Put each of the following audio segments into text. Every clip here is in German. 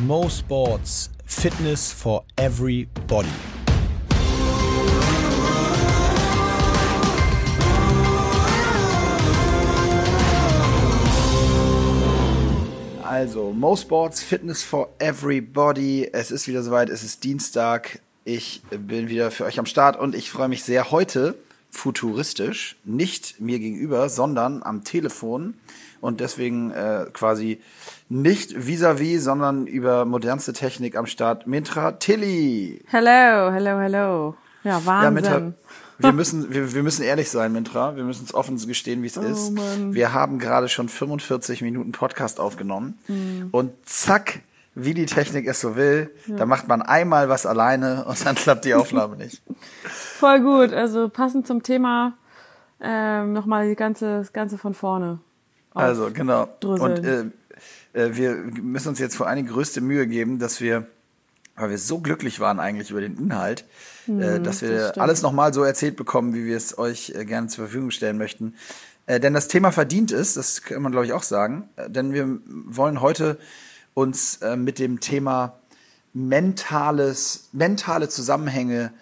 Mo Sports Fitness for Everybody. Also, Mo Sports Fitness for Everybody. Es ist wieder soweit, es ist Dienstag. Ich bin wieder für euch am Start und ich freue mich sehr heute futuristisch, nicht mir gegenüber, sondern am Telefon und deswegen äh, quasi nicht vis-à-vis, -vis, sondern über modernste Technik am Start. Mintra Tilly. Hello, hello, hello. Ja, Wahnsinn. Ja, Mintra, wir müssen, wir, wir müssen ehrlich sein, Mintra. Wir müssen es offen gestehen, wie es oh, ist. Mann. Wir haben gerade schon 45 Minuten Podcast aufgenommen mhm. und zack, wie die Technik es so will, ja. da macht man einmal was alleine und dann klappt die Aufnahme nicht. Voll gut. Also passend zum Thema ähm, nochmal die ganze, das Ganze von vorne. Also genau. Und äh, äh, wir müssen uns jetzt vor allem die größte Mühe geben, dass wir, weil wir so glücklich waren eigentlich über den Inhalt, hm, äh, dass wir das alles nochmal so erzählt bekommen, wie wir es euch äh, gerne zur Verfügung stellen möchten. Äh, denn das Thema verdient ist, das kann man glaube ich auch sagen, äh, denn wir wollen heute uns mit dem Thema mentales, mentale Zusammenhänge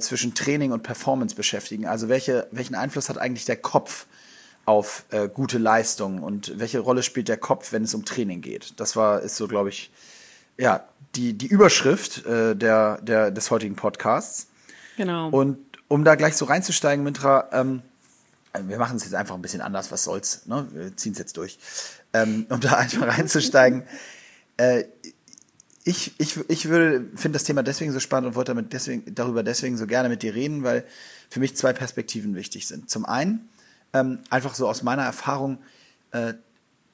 zwischen Training und Performance beschäftigen. Also welche, welchen Einfluss hat eigentlich der Kopf auf äh, gute Leistung und welche Rolle spielt der Kopf, wenn es um Training geht? Das war, ist so, glaube ich, ja, die, die Überschrift äh, der, der, des heutigen Podcasts. Genau. Und um da gleich so reinzusteigen, Mintra, ähm, wir machen es jetzt einfach ein bisschen anders, was soll's, ne? Wir ziehen es jetzt durch. Ähm, um da einfach reinzusteigen, äh, ich, ich, ich würde, finde das Thema deswegen so spannend und wollte damit deswegen, darüber deswegen so gerne mit dir reden, weil für mich zwei Perspektiven wichtig sind. Zum einen, ähm, einfach so aus meiner Erfahrung, äh,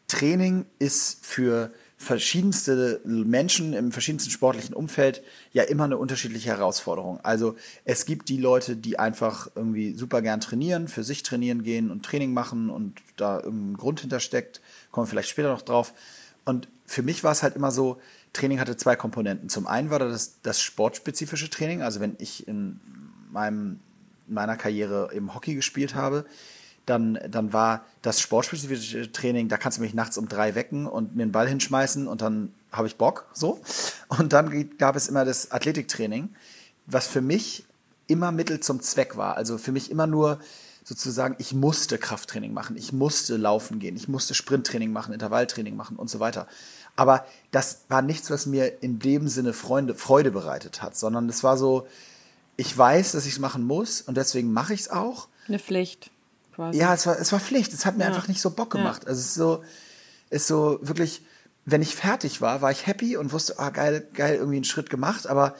Training ist für verschiedenste Menschen im verschiedensten sportlichen Umfeld ja immer eine unterschiedliche Herausforderung. Also es gibt die Leute, die einfach irgendwie super gern trainieren, für sich trainieren gehen und Training machen und da irgendein Grund hintersteckt, kommen wir vielleicht später noch drauf. Und für mich war es halt immer so, Training hatte zwei Komponenten. Zum einen war das das sportspezifische Training, also wenn ich in meinem, meiner Karriere im Hockey gespielt habe, dann, dann war das sportspezifische Training, da kannst du mich nachts um drei wecken und mir einen Ball hinschmeißen und dann habe ich Bock, so. Und dann gab es immer das Athletiktraining, was für mich immer Mittel zum Zweck war. Also für mich immer nur sozusagen, ich musste Krafttraining machen, ich musste laufen gehen, ich musste Sprinttraining machen, Intervalltraining machen und so weiter. Aber das war nichts, was mir in dem Sinne Freunde, Freude bereitet hat, sondern es war so, ich weiß, dass ich es machen muss und deswegen mache ich es auch. Eine Pflicht quasi. Ja, es war, es war Pflicht. Es hat mir ja. einfach nicht so Bock gemacht. Ja. Also es ist so, ist so wirklich, wenn ich fertig war, war ich happy und wusste, ah, geil, geil, irgendwie einen Schritt gemacht, aber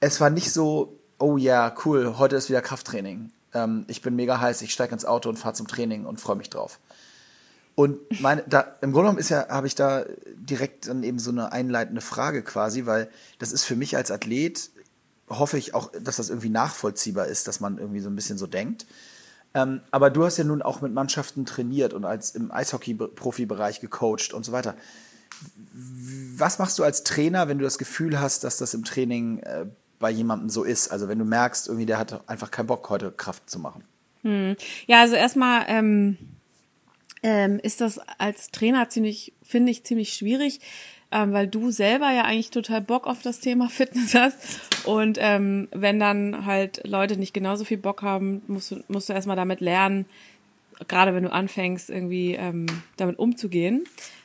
es war nicht so, oh ja, yeah, cool, heute ist wieder Krafttraining. Ähm, ich bin mega heiß, ich steige ins Auto und fahre zum Training und freue mich drauf. Und meine, da, im Grunde genommen ist ja, habe ich da direkt dann eben so eine einleitende Frage quasi, weil das ist für mich als Athlet, hoffe ich auch, dass das irgendwie nachvollziehbar ist, dass man irgendwie so ein bisschen so denkt. Ähm, aber du hast ja nun auch mit Mannschaften trainiert und als im Eishockey-Profibereich gecoacht und so weiter. Was machst du als Trainer, wenn du das Gefühl hast, dass das im Training äh, bei jemandem so ist? Also wenn du merkst, irgendwie der hat einfach keinen Bock, heute Kraft zu machen. Hm. Ja, also erstmal ähm, ähm, ist das als Trainer ziemlich, finde ich, ziemlich schwierig, ähm, weil du selber ja eigentlich total Bock auf das Thema Fitness hast. Und ähm, wenn dann halt Leute nicht genauso viel Bock haben, musst du, musst du erstmal damit lernen, gerade wenn du anfängst, irgendwie ähm, damit umzugehen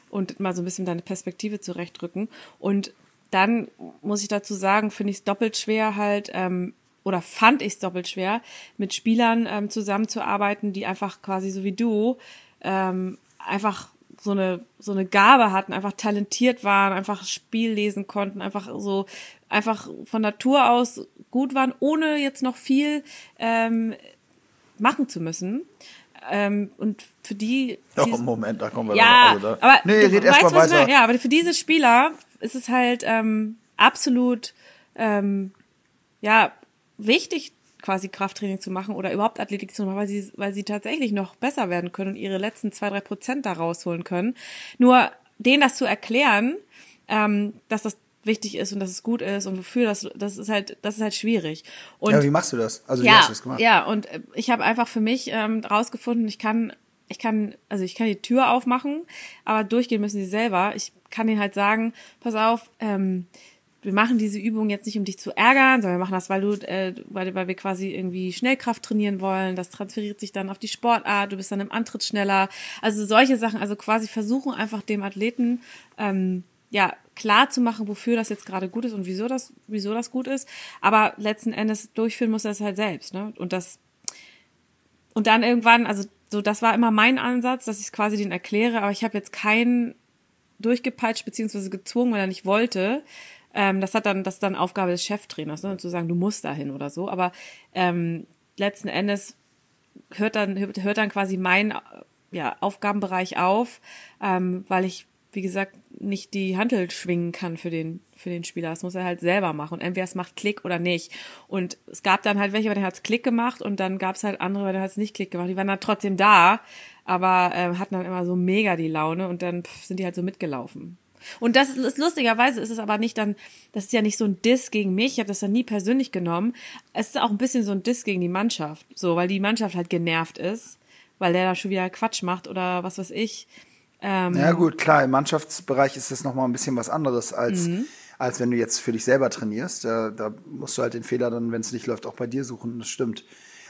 und mal so ein bisschen deine Perspektive zurechtrücken. Und dann muss ich dazu sagen, finde ich es doppelt schwer halt, ähm, oder fand ich es doppelt schwer, mit Spielern ähm, zusammenzuarbeiten, die einfach quasi so wie du ähm, einfach so eine so eine Gabe hatten, einfach talentiert waren, einfach Spiel lesen konnten, einfach so einfach von Natur aus gut waren, ohne jetzt noch viel ähm, machen zu müssen. Ähm, und für die. Oh, Moment, da kommen wir ja, da. Also da. Aber nee, red erst mal weiter. Ja, aber für diese Spieler ist es halt ähm, absolut ähm, ja wichtig, quasi Krafttraining zu machen oder überhaupt Athletik zu machen, weil sie, weil sie tatsächlich noch besser werden können und ihre letzten zwei, drei Prozent da rausholen können. Nur denen das zu erklären, ähm, dass das wichtig ist und dass es gut ist und wofür das das ist halt das ist halt schwierig und ja wie machst du das also ja, wie hast du das gemacht ja und äh, ich habe einfach für mich ähm, rausgefunden ich kann ich kann, also ich kann die Tür aufmachen, aber durchgehen müssen sie selber. Ich kann ihnen halt sagen, pass auf, ähm, wir machen diese Übung jetzt nicht, um dich zu ärgern, sondern wir machen das, weil du, äh, weil, weil wir quasi irgendwie Schnellkraft trainieren wollen. Das transferiert sich dann auf die Sportart, du bist dann im Antritt schneller. Also solche Sachen, also quasi versuchen einfach dem Athleten ähm, ja klar zu machen, wofür das jetzt gerade gut ist und wieso das, wieso das gut ist. Aber letzten Endes durchführen muss er es halt selbst, ne? Und das und dann irgendwann, also so, das war immer mein Ansatz, dass ich es quasi den erkläre, aber ich habe jetzt keinen durchgepeitscht beziehungsweise gezwungen, weil er nicht wollte. Ähm, das hat dann, das ist dann Aufgabe des Cheftrainers, ne, zu sagen, du musst dahin oder so. Aber ähm, letzten Endes hört dann hört dann quasi mein ja, Aufgabenbereich auf, ähm, weil ich wie gesagt, nicht die Handel schwingen kann für den, für den Spieler. Das muss er halt selber machen. Und entweder es macht Klick oder nicht. Und es gab dann halt welche, bei denen hat es Klick gemacht und dann gab es halt andere, bei denen hat es nicht Klick gemacht. Die waren dann trotzdem da, aber äh, hatten dann immer so mega die Laune und dann pff, sind die halt so mitgelaufen. Und das ist lustigerweise ist es aber nicht dann, das ist ja nicht so ein Diss gegen mich, ich habe das dann nie persönlich genommen. Es ist auch ein bisschen so ein Diss gegen die Mannschaft, so, weil die Mannschaft halt genervt ist, weil der da schon wieder Quatsch macht oder was weiß ich. Ähm, ja gut, klar, im Mannschaftsbereich ist das nochmal ein bisschen was anderes als, mhm. als wenn du jetzt für dich selber trainierst. Da, da musst du halt den Fehler dann, wenn es nicht läuft, auch bei dir suchen. Das stimmt.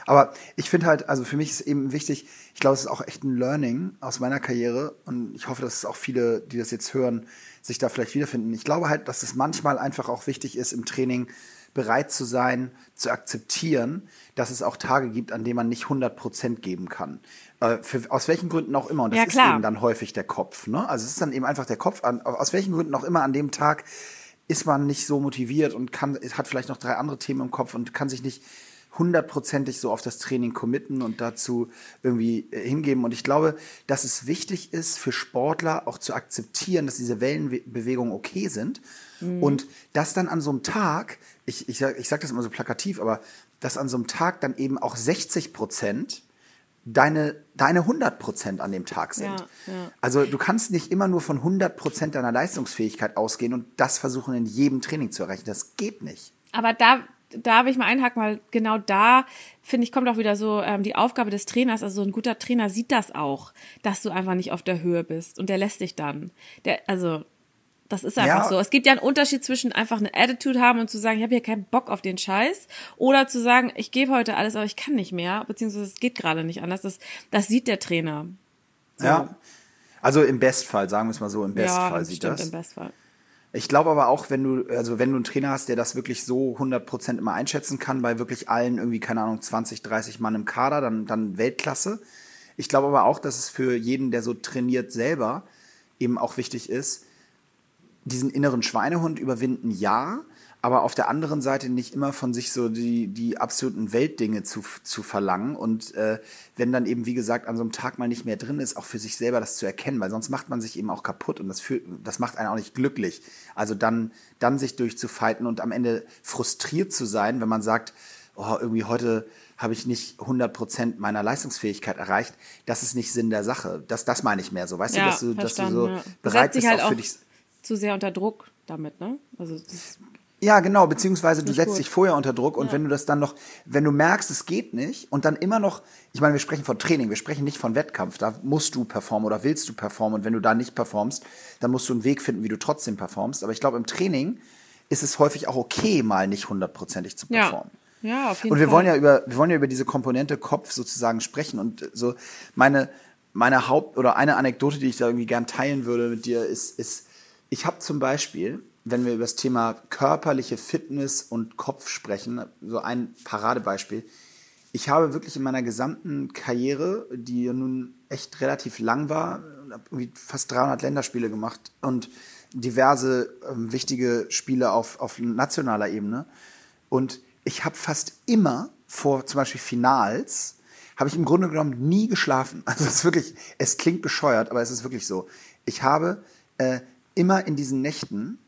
Aber ich finde halt, also für mich ist eben wichtig, ich glaube, es ist auch echt ein Learning aus meiner Karriere und ich hoffe, dass es auch viele, die das jetzt hören, sich da vielleicht wiederfinden. Ich glaube halt, dass es manchmal einfach auch wichtig ist, im Training bereit zu sein, zu akzeptieren, dass es auch Tage gibt, an denen man nicht 100 Prozent geben kann. Äh, für, aus welchen Gründen auch immer. Und das ja, ist eben dann häufig der Kopf. Ne? Also es ist dann eben einfach der Kopf. An, aus welchen Gründen auch immer an dem Tag ist man nicht so motiviert und kann, hat vielleicht noch drei andere Themen im Kopf und kann sich nicht hundertprozentig so auf das Training committen und dazu irgendwie äh, hingeben. Und ich glaube, dass es wichtig ist für Sportler auch zu akzeptieren, dass diese Wellenbewegungen okay sind. Mhm. Und dass dann an so einem Tag, ich, ich, ich sage das immer so plakativ, aber dass an so einem Tag dann eben auch 60 Prozent deine, deine 100 Prozent an dem Tag sind. Ja, ja. Also du kannst nicht immer nur von 100 Prozent deiner Leistungsfähigkeit ausgehen und das versuchen in jedem Training zu erreichen. Das geht nicht. Aber da, da will ich mal einhaken, weil genau da, finde ich, kommt auch wieder so ähm, die Aufgabe des Trainers. Also so ein guter Trainer sieht das auch, dass du einfach nicht auf der Höhe bist und der lässt dich dann. Der, also das ist einfach ja. so. Es gibt ja einen Unterschied zwischen einfach eine Attitude haben und zu sagen, ich habe hier keinen Bock auf den Scheiß oder zu sagen, ich gebe heute alles, aber ich kann nicht mehr, beziehungsweise es geht gerade nicht anders. Das, das sieht der Trainer. So. Ja. Also im Bestfall, sagen wir es mal so, im Bestfall ja, sieht stimmt, das. Im Bestfall. Ich glaube aber auch, wenn du, also wenn du einen Trainer hast, der das wirklich so 100% immer einschätzen kann, bei wirklich allen irgendwie, keine Ahnung, 20, 30 Mann im Kader, dann, dann Weltklasse. Ich glaube aber auch, dass es für jeden, der so trainiert selber, eben auch wichtig ist, diesen inneren Schweinehund überwinden, ja, aber auf der anderen Seite nicht immer von sich so die, die absoluten Weltdinge zu, zu verlangen. Und äh, wenn dann eben, wie gesagt, an so einem Tag mal nicht mehr drin ist, auch für sich selber das zu erkennen, weil sonst macht man sich eben auch kaputt und das, fühlt, das macht einen auch nicht glücklich. Also dann, dann sich durchzufighten und am Ende frustriert zu sein, wenn man sagt, oh, irgendwie heute habe ich nicht 100 Prozent meiner Leistungsfähigkeit erreicht. Das ist nicht Sinn der Sache. Das, das meine ich mehr so. Weißt ja, du, dass du, dass du so ja. bereit bist, halt auch für dich zu sehr unter Druck damit, ne? Also ja, genau, beziehungsweise du setzt gut. dich vorher unter Druck und ja. wenn du das dann noch, wenn du merkst, es geht nicht und dann immer noch, ich meine, wir sprechen von Training, wir sprechen nicht von Wettkampf, da musst du performen oder willst du performen und wenn du da nicht performst, dann musst du einen Weg finden, wie du trotzdem performst. Aber ich glaube, im Training ist es häufig auch okay, mal nicht hundertprozentig zu performen. Ja. ja, auf jeden Fall. Und wir Fall. wollen ja über, wir wollen ja über diese Komponente Kopf sozusagen sprechen und so meine, meine Haupt- oder eine Anekdote, die ich da irgendwie gern teilen würde mit dir, ist, ist, ich habe zum Beispiel, wenn wir über das Thema körperliche Fitness und Kopf sprechen, so ein Paradebeispiel. Ich habe wirklich in meiner gesamten Karriere, die nun echt relativ lang war, fast 300 Länderspiele gemacht und diverse ähm, wichtige Spiele auf, auf nationaler Ebene. Und ich habe fast immer vor zum Beispiel Finals, habe ich im Grunde genommen nie geschlafen. Also es ist wirklich, es klingt bescheuert, aber es ist wirklich so. Ich habe äh, immer in diesen Nächten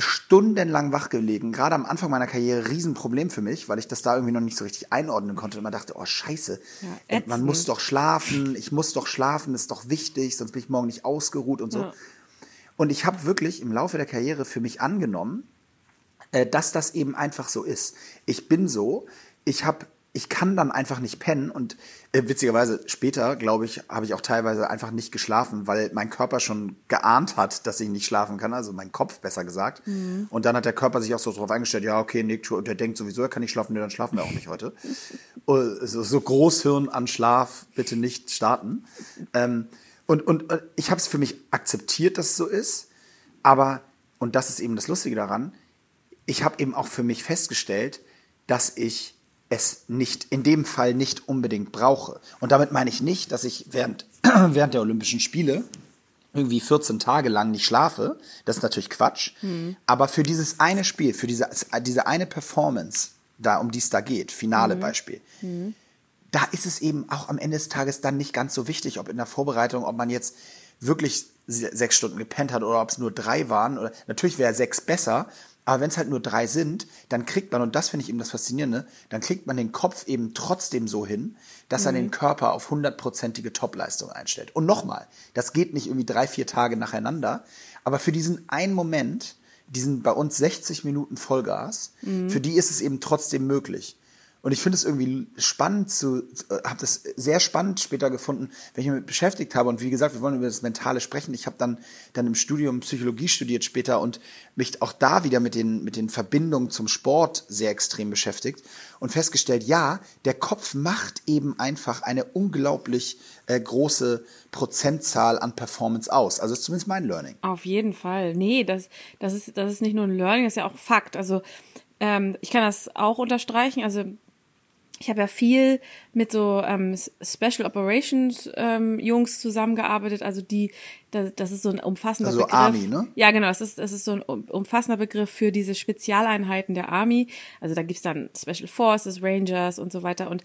stundenlang wach gelegen. Gerade am Anfang meiner Karriere Riesenproblem für mich, weil ich das da irgendwie noch nicht so richtig einordnen konnte. Und man dachte, oh Scheiße, ja, man muss doch schlafen, ich muss doch schlafen, ist doch wichtig, sonst bin ich morgen nicht ausgeruht und so. Ja. Und ich habe wirklich im Laufe der Karriere für mich angenommen, äh, dass das eben einfach so ist. Ich bin so, ich habe ich kann dann einfach nicht pennen und witzigerweise später, glaube ich, habe ich auch teilweise einfach nicht geschlafen, weil mein Körper schon geahnt hat, dass ich nicht schlafen kann, also mein Kopf besser gesagt. Mhm. Und dann hat der Körper sich auch so drauf eingestellt, ja, okay, Nick, und der denkt sowieso, er kann nicht schlafen, nee, dann schlafen wir auch nicht heute. Äh, so, so Großhirn an Schlaf bitte nicht starten. Ähm, und, und, und ich habe es für mich akzeptiert, dass es so ist, aber, und das ist eben das Lustige daran, ich habe eben auch für mich festgestellt, dass ich es nicht, in dem Fall nicht unbedingt brauche. Und damit meine ich nicht, dass ich während, während der Olympischen Spiele irgendwie 14 Tage lang nicht schlafe. Das ist natürlich Quatsch. Mhm. Aber für dieses eine Spiel, für diese, diese eine Performance, da, um die es da geht, finale mhm. Beispiel, mhm. da ist es eben auch am Ende des Tages dann nicht ganz so wichtig, ob in der Vorbereitung, ob man jetzt wirklich sechs Stunden gepennt hat oder ob es nur drei waren. Oder, natürlich wäre sechs besser, aber wenn es halt nur drei sind, dann kriegt man, und das finde ich eben das Faszinierende, dann kriegt man den Kopf eben trotzdem so hin, dass mhm. er den Körper auf hundertprozentige Topleistung einstellt. Und nochmal, das geht nicht irgendwie drei, vier Tage nacheinander, aber für diesen einen Moment, diesen bei uns 60 Minuten Vollgas, mhm. für die ist es eben trotzdem möglich. Und ich finde es irgendwie spannend zu, äh, habe das sehr spannend später gefunden, wenn ich mich damit beschäftigt habe. Und wie gesagt, wir wollen über das Mentale sprechen. Ich habe dann, dann im Studium Psychologie studiert später und mich auch da wieder mit den, mit den Verbindungen zum Sport sehr extrem beschäftigt und festgestellt, ja, der Kopf macht eben einfach eine unglaublich äh, große Prozentzahl an Performance aus. Also ist zumindest mein Learning. Auf jeden Fall. Nee, das, das, ist, das ist nicht nur ein Learning, das ist ja auch Fakt. Also ähm, ich kann das auch unterstreichen. Also ich habe ja viel mit so ähm, Special Operations ähm, Jungs zusammengearbeitet, also die, das, das ist so ein umfassender also Begriff. Army, ne? Ja, genau, das ist, das ist so ein umfassender Begriff für diese Spezialeinheiten der Army. Also da gibt's dann Special Forces, Rangers und so weiter. Und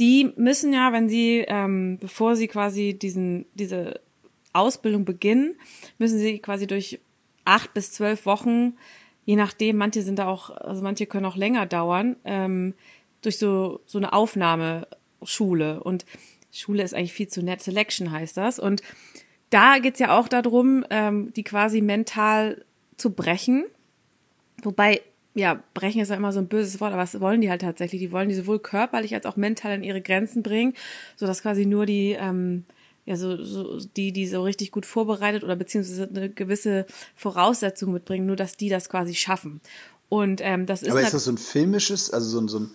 die müssen ja, wenn sie, ähm, bevor sie quasi diesen, diese Ausbildung beginnen, müssen sie quasi durch acht bis zwölf Wochen, je nachdem, manche sind da auch, also manche können auch länger dauern, ähm, durch so, so eine Aufnahmeschule. Und Schule ist eigentlich viel zu nett, Selection heißt das. Und da geht's ja auch darum, ähm, die quasi mental zu brechen. Wobei, ja, brechen ist ja immer so ein böses Wort, aber was wollen die halt tatsächlich? Die wollen die sowohl körperlich als auch mental an ihre Grenzen bringen, sodass quasi nur die, ähm, ja, so, so die, die so richtig gut vorbereitet oder beziehungsweise eine gewisse Voraussetzung mitbringen, nur dass die das quasi schaffen. Und ähm, das ist. Aber ist das so ein filmisches, also so ein, so ein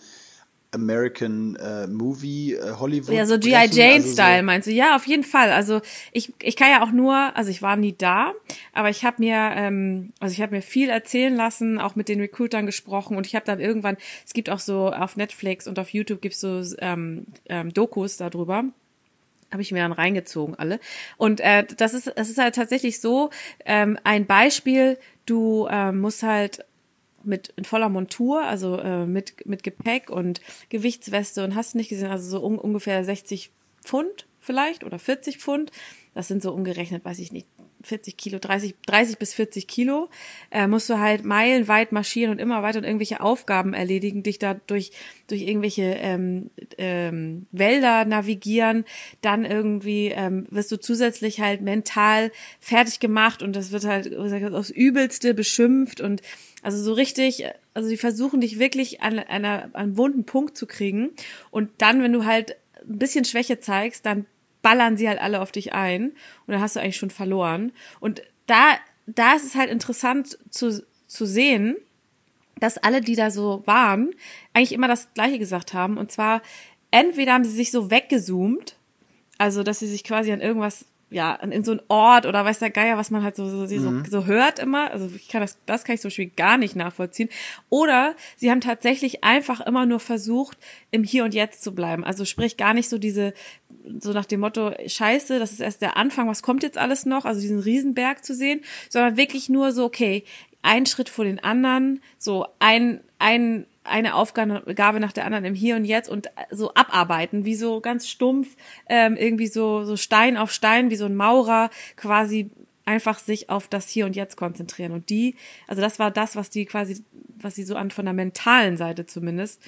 American äh, Movie, äh, Hollywood. Ja, so G.I. Jane-Style also so meinst du? Ja, auf jeden Fall. Also ich, ich kann ja auch nur, also ich war nie da, aber ich habe mir, ähm, also ich habe mir viel erzählen lassen, auch mit den Recruitern gesprochen und ich habe dann irgendwann, es gibt auch so auf Netflix und auf YouTube gibt's so ähm, ähm, Dokus darüber habe ich mir dann reingezogen alle und äh, das ist es ist halt tatsächlich so ähm, ein Beispiel du ähm, musst halt mit in voller Montur, also äh, mit, mit Gepäck und Gewichtsweste und hast nicht gesehen, also so um, ungefähr 60 Pfund vielleicht oder 40 Pfund. Das sind so umgerechnet, weiß ich nicht, 40 Kilo, 30, 30 bis 40 Kilo, äh, musst du halt meilenweit marschieren und immer weiter und irgendwelche Aufgaben erledigen, dich da durch, durch irgendwelche ähm, ähm, Wälder navigieren, dann irgendwie ähm, wirst du zusätzlich halt mental fertig gemacht und das wird halt aufs Übelste beschimpft und also so richtig, also sie versuchen dich wirklich an einer, an einen wunden Punkt zu kriegen und dann, wenn du halt ein bisschen Schwäche zeigst, dann ballern sie halt alle auf dich ein und dann hast du eigentlich schon verloren. Und da, da ist es halt interessant zu, zu sehen, dass alle, die da so waren, eigentlich immer das Gleiche gesagt haben. Und zwar, entweder haben sie sich so weggezoomt, also dass sie sich quasi an irgendwas ja, in so ein Ort oder weiß der Geier, was man halt so, so, mhm. so, so hört immer. Also ich kann das, das kann ich zum Beispiel gar nicht nachvollziehen. Oder sie haben tatsächlich einfach immer nur versucht, im Hier und Jetzt zu bleiben. Also sprich gar nicht so diese, so nach dem Motto, scheiße, das ist erst der Anfang, was kommt jetzt alles noch? Also diesen Riesenberg zu sehen, sondern wirklich nur so, okay, ein Schritt vor den anderen, so ein, ein, eine Aufgabe nach der anderen im Hier und Jetzt und so abarbeiten, wie so ganz stumpf, ähm, irgendwie so, so Stein auf Stein, wie so ein Maurer quasi einfach sich auf das Hier und Jetzt konzentrieren. Und die, also das war das, was die quasi, was sie so an von der mentalen Seite zumindest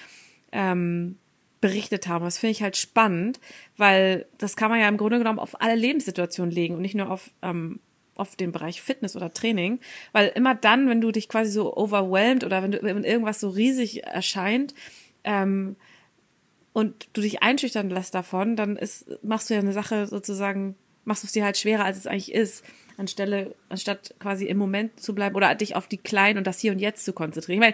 ähm, berichtet haben. Das finde ich halt spannend, weil das kann man ja im Grunde genommen auf alle Lebenssituationen legen und nicht nur auf ähm, auf den Bereich Fitness oder Training, weil immer dann, wenn du dich quasi so overwhelmed oder wenn, du, wenn irgendwas so riesig erscheint, ähm, und du dich einschüchtern lässt davon, dann ist, machst du ja eine Sache sozusagen, machst du es dir halt schwerer, als es eigentlich ist, anstelle, anstatt quasi im Moment zu bleiben oder dich auf die Kleinen und das Hier und Jetzt zu konzentrieren. Ich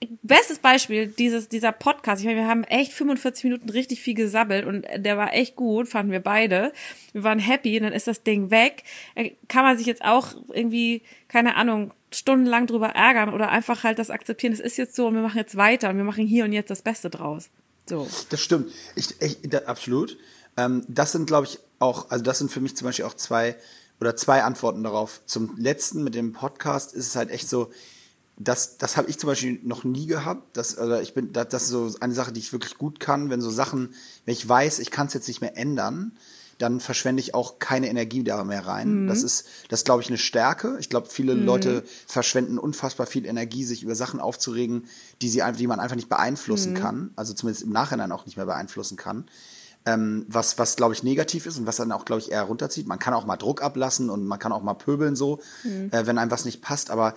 meine, bestes Beispiel, dieses, dieser Podcast, ich meine, wir haben echt 45 Minuten richtig viel gesabbelt und der war echt gut, fanden wir beide. Wir waren happy und dann ist das Ding weg. Kann man sich jetzt auch irgendwie, keine Ahnung, stundenlang drüber ärgern oder einfach halt das akzeptieren, es ist jetzt so und wir machen jetzt weiter und wir machen hier und jetzt das Beste draus. So. Das stimmt. Ich, ich, da, absolut. Ähm, das sind, glaube ich, auch, also das sind für mich zum Beispiel auch zwei oder zwei Antworten darauf. Zum letzten mit dem Podcast ist es halt echt so, das, das habe ich zum Beispiel noch nie gehabt. Das, also ich bin, das, das ist so eine Sache, die ich wirklich gut kann, wenn so Sachen, wenn ich weiß, ich kann es jetzt nicht mehr ändern, dann verschwende ich auch keine Energie da mehr rein. Mhm. Das ist, das glaube ich, eine Stärke. Ich glaube, viele mhm. Leute verschwenden unfassbar viel Energie, sich über Sachen aufzuregen, die sie die man einfach nicht beeinflussen mhm. kann, also zumindest im Nachhinein auch nicht mehr beeinflussen kann. Ähm, was, was glaube ich, negativ ist und was dann auch, glaube ich, eher runterzieht. Man kann auch mal Druck ablassen und man kann auch mal pöbeln so, mhm. äh, wenn einem was nicht passt, aber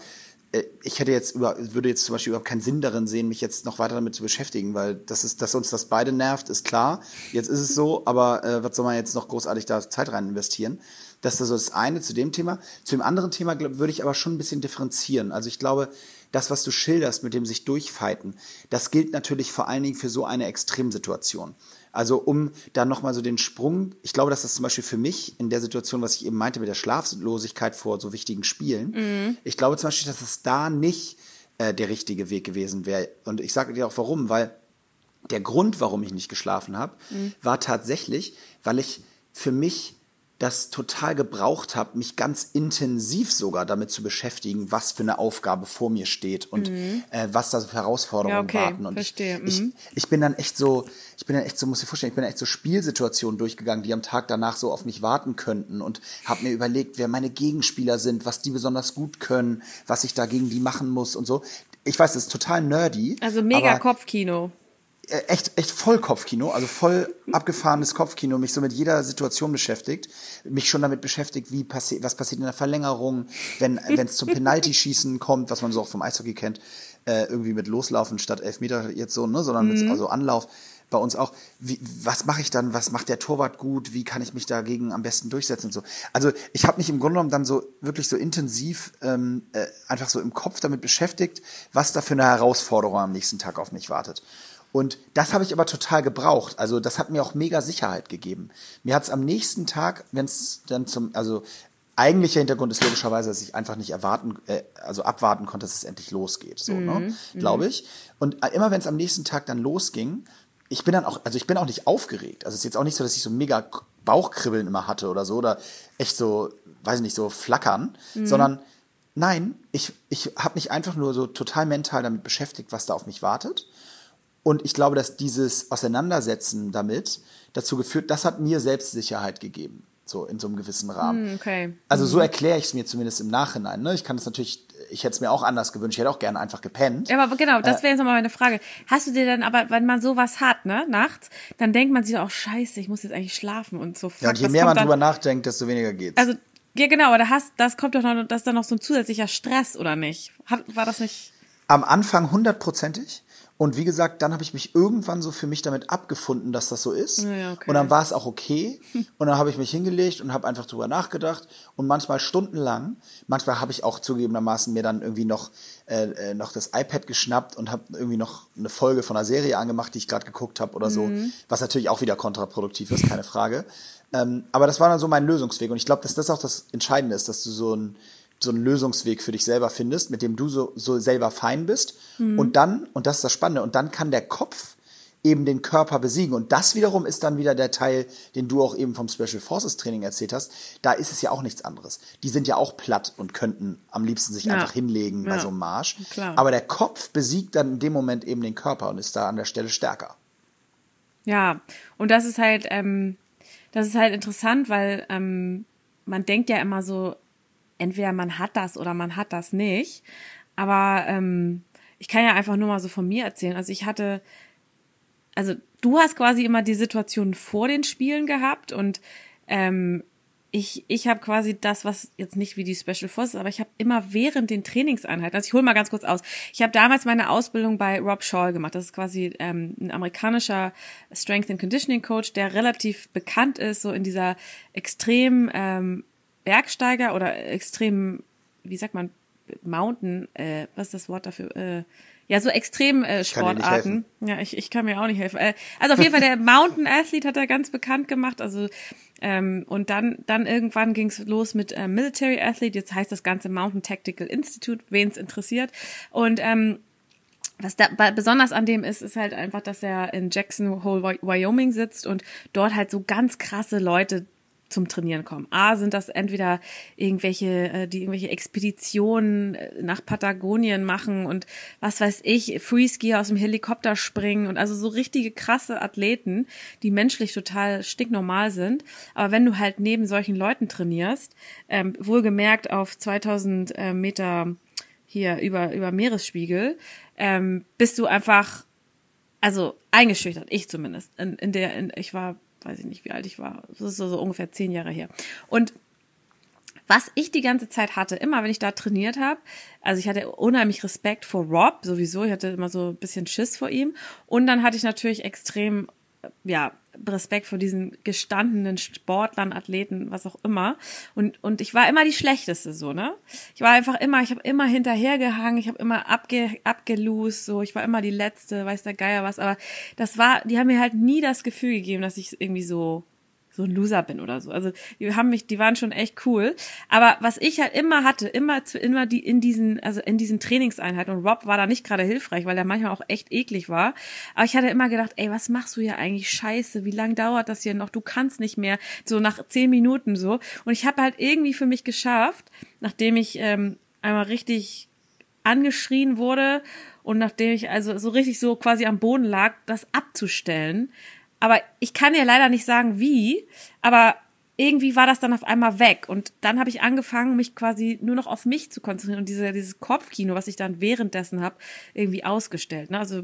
äh, ich hätte jetzt über, würde jetzt zum Beispiel überhaupt keinen Sinn darin sehen, mich jetzt noch weiter damit zu beschäftigen, weil das ist, dass uns das beide nervt, ist klar. Jetzt ist es so, aber äh, was soll man jetzt noch großartig da Zeit rein investieren? Das ist so das eine zu dem Thema. Zu dem anderen Thema glaub, würde ich aber schon ein bisschen differenzieren. Also ich glaube, das, was du schilderst mit dem sich durchfighten, das gilt natürlich vor allen Dingen für so eine Extremsituation. Also um da nochmal so den Sprung, ich glaube, dass das zum Beispiel für mich in der Situation, was ich eben meinte mit der Schlaflosigkeit vor so wichtigen Spielen, mhm. ich glaube zum Beispiel, dass es da nicht äh, der richtige Weg gewesen wäre. Und ich sage dir auch warum, weil der Grund, warum ich nicht geschlafen habe, mhm. war tatsächlich, weil ich für mich das total gebraucht habe, mich ganz intensiv sogar damit zu beschäftigen, was für eine Aufgabe vor mir steht und mhm. äh, was da so für Herausforderungen ja, okay, warten. Und verstehe. Ich, mhm. ich, ich bin dann echt so, ich bin dann echt so, muss ich vorstellen, ich bin dann echt so Spielsituationen durchgegangen, die am Tag danach so auf mich warten könnten und habe mir überlegt, wer meine Gegenspieler sind, was die besonders gut können, was ich da gegen die machen muss und so. Ich weiß, das ist total nerdy. Also mega Kopfkino. Echt, echt voll Kopfkino, also voll abgefahrenes Kopfkino, mich so mit jeder Situation beschäftigt, mich schon damit beschäftigt, wie passiert, was passiert in der Verlängerung, wenn wenn es zum Penalty-Schießen kommt, was man so auch vom Eishockey kennt, äh, irgendwie mit Loslaufen statt Elfmeter jetzt so, ne, sondern mit mhm. also Anlauf bei uns auch, wie, was mache ich dann, was macht der Torwart gut, wie kann ich mich dagegen am besten durchsetzen und so. Also ich habe mich im Grunde genommen dann so wirklich so intensiv ähm, äh, einfach so im Kopf damit beschäftigt, was da für eine Herausforderung am nächsten Tag auf mich wartet. Und das habe ich aber total gebraucht. Also das hat mir auch mega Sicherheit gegeben. Mir hat es am nächsten Tag, wenn es dann zum, also eigentlicher Hintergrund ist logischerweise, dass ich einfach nicht erwarten, äh, also abwarten konnte, dass es endlich losgeht, so, ne? mhm. ne, glaube ich. Und immer wenn es am nächsten Tag dann losging, ich bin dann auch, also ich bin auch nicht aufgeregt. Also es ist jetzt auch nicht so, dass ich so mega Bauchkribbeln immer hatte oder so oder echt so, weiß ich nicht, so flackern, mhm. sondern nein, ich, ich habe mich einfach nur so total mental damit beschäftigt, was da auf mich wartet und ich glaube, dass dieses Auseinandersetzen damit dazu geführt, das hat mir Selbstsicherheit gegeben, so in so einem gewissen Rahmen. Hm, okay. Also so mhm. erkläre ich es mir zumindest im Nachhinein. Ne? Ich kann es natürlich, ich hätte es mir auch anders gewünscht. Ich hätte auch gerne einfach gepennt. Ja, aber genau, das äh, wäre jetzt nochmal meine Frage. Hast du dir dann aber, wenn man sowas hat, ne, nachts, dann denkt man sich auch, scheiße, ich muss jetzt eigentlich schlafen und so. Fuck, ja, und je mehr man dann, drüber nachdenkt, desto weniger geht's. Also ja, genau, aber da hast, das kommt doch noch, das ist dann noch so ein zusätzlicher Stress, oder nicht? Hat, war das nicht? Am Anfang hundertprozentig. Und wie gesagt, dann habe ich mich irgendwann so für mich damit abgefunden, dass das so ist. Ja, okay. Und dann war es auch okay. Und dann habe ich mich hingelegt und habe einfach drüber nachgedacht. Und manchmal stundenlang, manchmal habe ich auch zugegebenermaßen mir dann irgendwie noch, äh, äh noch das iPad geschnappt und habe irgendwie noch eine Folge von einer Serie angemacht, die ich gerade geguckt habe oder so. Mhm. Was natürlich auch wieder kontraproduktiv ist, keine Frage. Ähm, aber das war dann so mein Lösungsweg. Und ich glaube, dass das auch das Entscheidende ist, dass du so ein so einen Lösungsweg für dich selber findest, mit dem du so, so selber fein bist. Mhm. Und dann, und das ist das Spannende, und dann kann der Kopf eben den Körper besiegen. Und das wiederum ist dann wieder der Teil, den du auch eben vom Special Forces Training erzählt hast. Da ist es ja auch nichts anderes. Die sind ja auch platt und könnten am liebsten sich ja. einfach hinlegen ja. bei so einem Marsch. Klar. Aber der Kopf besiegt dann in dem Moment eben den Körper und ist da an der Stelle stärker. Ja, und das ist halt, ähm, das ist halt interessant, weil ähm, man denkt ja immer so, entweder man hat das oder man hat das nicht. Aber ähm, ich kann ja einfach nur mal so von mir erzählen. Also ich hatte, also du hast quasi immer die Situation vor den Spielen gehabt und ähm, ich, ich habe quasi das, was jetzt nicht wie die Special Forces, aber ich habe immer während den Trainingseinheiten, also ich hole mal ganz kurz aus, ich habe damals meine Ausbildung bei Rob Shaw gemacht. Das ist quasi ähm, ein amerikanischer Strength and Conditioning Coach, der relativ bekannt ist, so in dieser extrem ähm, Bergsteiger oder extrem, wie sagt man, Mountain, äh, was ist das Wort dafür? Äh, ja, so extrem äh, Sportarten. Ja, ich, ich kann mir auch nicht helfen. Äh, also auf jeden Fall der Mountain Athlete hat er ganz bekannt gemacht. Also ähm, und dann dann irgendwann ging es los mit äh, Military Athlete. Jetzt heißt das Ganze Mountain Tactical Institute, wen es interessiert. Und ähm, was da besonders an dem ist, ist halt einfach, dass er in Jackson Hole, Wyoming sitzt und dort halt so ganz krasse Leute zum Trainieren kommen. A, sind das entweder irgendwelche, äh, die irgendwelche Expeditionen äh, nach Patagonien machen und was weiß ich, Freeskier aus dem Helikopter springen und also so richtige krasse Athleten, die menschlich total stinknormal sind. Aber wenn du halt neben solchen Leuten trainierst, ähm, wohlgemerkt auf 2000 äh, Meter hier über, über Meeresspiegel, ähm, bist du einfach, also eingeschüchtert, ich zumindest. In, in der, in, ich war weiß ich nicht, wie alt ich war. Das ist so, so ungefähr zehn Jahre her. Und was ich die ganze Zeit hatte, immer wenn ich da trainiert habe, also ich hatte unheimlich Respekt vor Rob sowieso, ich hatte immer so ein bisschen Schiss vor ihm und dann hatte ich natürlich extrem ja, Respekt vor diesen gestandenen Sportlern, Athleten, was auch immer. Und, und ich war immer die Schlechteste, so, ne? Ich war einfach immer, ich habe immer hinterhergehangen, ich habe immer abge, abgelost, so, ich war immer die Letzte, weiß der Geier was, aber das war, die haben mir halt nie das Gefühl gegeben, dass ich irgendwie so so ein Loser bin oder so. Also die haben mich, die waren schon echt cool. Aber was ich halt immer hatte, immer, immer die in diesen, also in diesen Trainingseinheiten und Rob war da nicht gerade hilfreich, weil der manchmal auch echt eklig war. Aber ich hatte immer gedacht, ey, was machst du hier eigentlich? Scheiße, wie lange dauert das hier noch? Du kannst nicht mehr. So nach zehn Minuten so. Und ich habe halt irgendwie für mich geschafft, nachdem ich ähm, einmal richtig angeschrien wurde und nachdem ich also so richtig so quasi am Boden lag, das abzustellen. Aber ich kann dir leider nicht sagen, wie, aber irgendwie war das dann auf einmal weg. Und dann habe ich angefangen, mich quasi nur noch auf mich zu konzentrieren und diese, dieses Kopfkino, was ich dann währenddessen habe, irgendwie ausgestellt. Ne? Also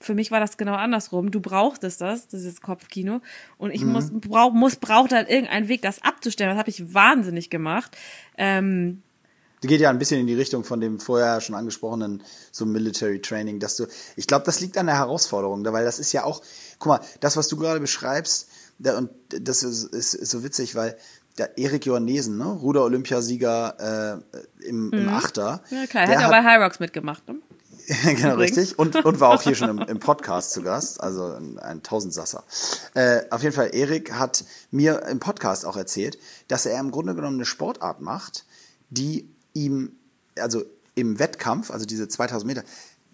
für mich war das genau andersrum. Du brauchtest das, dieses Kopfkino. Und ich mhm. muss, brauch, muss, brauchte halt irgendeinen Weg, das abzustellen. Das habe ich wahnsinnig gemacht. Ähm, die geht ja ein bisschen in die Richtung von dem vorher schon angesprochenen so Military Training, dass du, ich glaube, das liegt an der Herausforderung, weil das ist ja auch, guck mal, das, was du gerade beschreibst, da, und das ist, ist, ist, so witzig, weil der Erik Johannesen, ne, Ruder-Olympiasieger äh, im, mhm. im Achter. Ja klar, er hat ja bei High Rocks mitgemacht, ne? genau, Übrigens. richtig. Und, und war auch hier schon im, im Podcast zu Gast, also ein, ein Tausendsasser. Äh, auf jeden Fall, Erik hat mir im Podcast auch erzählt, dass er im Grunde genommen eine Sportart macht, die ihm, also im Wettkampf, also diese 2000 Meter,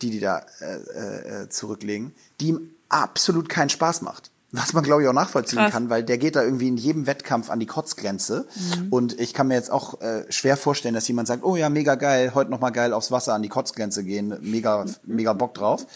die die da äh, äh, zurücklegen, die ihm absolut keinen Spaß macht. Was man, glaube ich, auch nachvollziehen Krass. kann, weil der geht da irgendwie in jedem Wettkampf an die Kotzgrenze. Mhm. Und ich kann mir jetzt auch äh, schwer vorstellen, dass jemand sagt, oh ja, mega geil, heute nochmal geil aufs Wasser an die Kotzgrenze gehen, mega, mega Bock drauf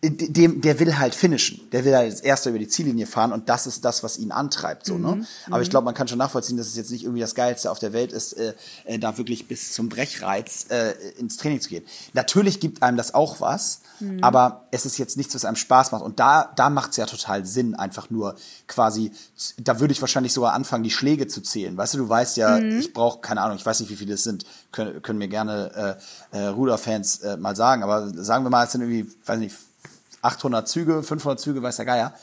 dem, der will halt finishen. Der will halt als erster über die Ziellinie fahren und das ist das, was ihn antreibt, so, ne? mhm. Aber ich mhm. glaube, man kann schon nachvollziehen, dass es jetzt nicht irgendwie das Geilste auf der Welt ist, äh, äh, da wirklich bis zum Brechreiz äh, ins Training zu gehen. Natürlich gibt einem das auch was, mhm. aber es ist jetzt nichts, was einem Spaß macht. Und da, da macht es ja total Sinn, einfach nur quasi, da würde ich wahrscheinlich sogar anfangen, die Schläge zu zählen. Weißt du, du weißt ja, mhm. ich brauche, keine Ahnung, ich weiß nicht, wie viele es sind, können, können mir gerne äh, äh, Ruder-Fans äh, mal sagen, aber sagen wir mal, es sind irgendwie, weiß nicht, 800 Züge, 500 Züge, weiß der Geier.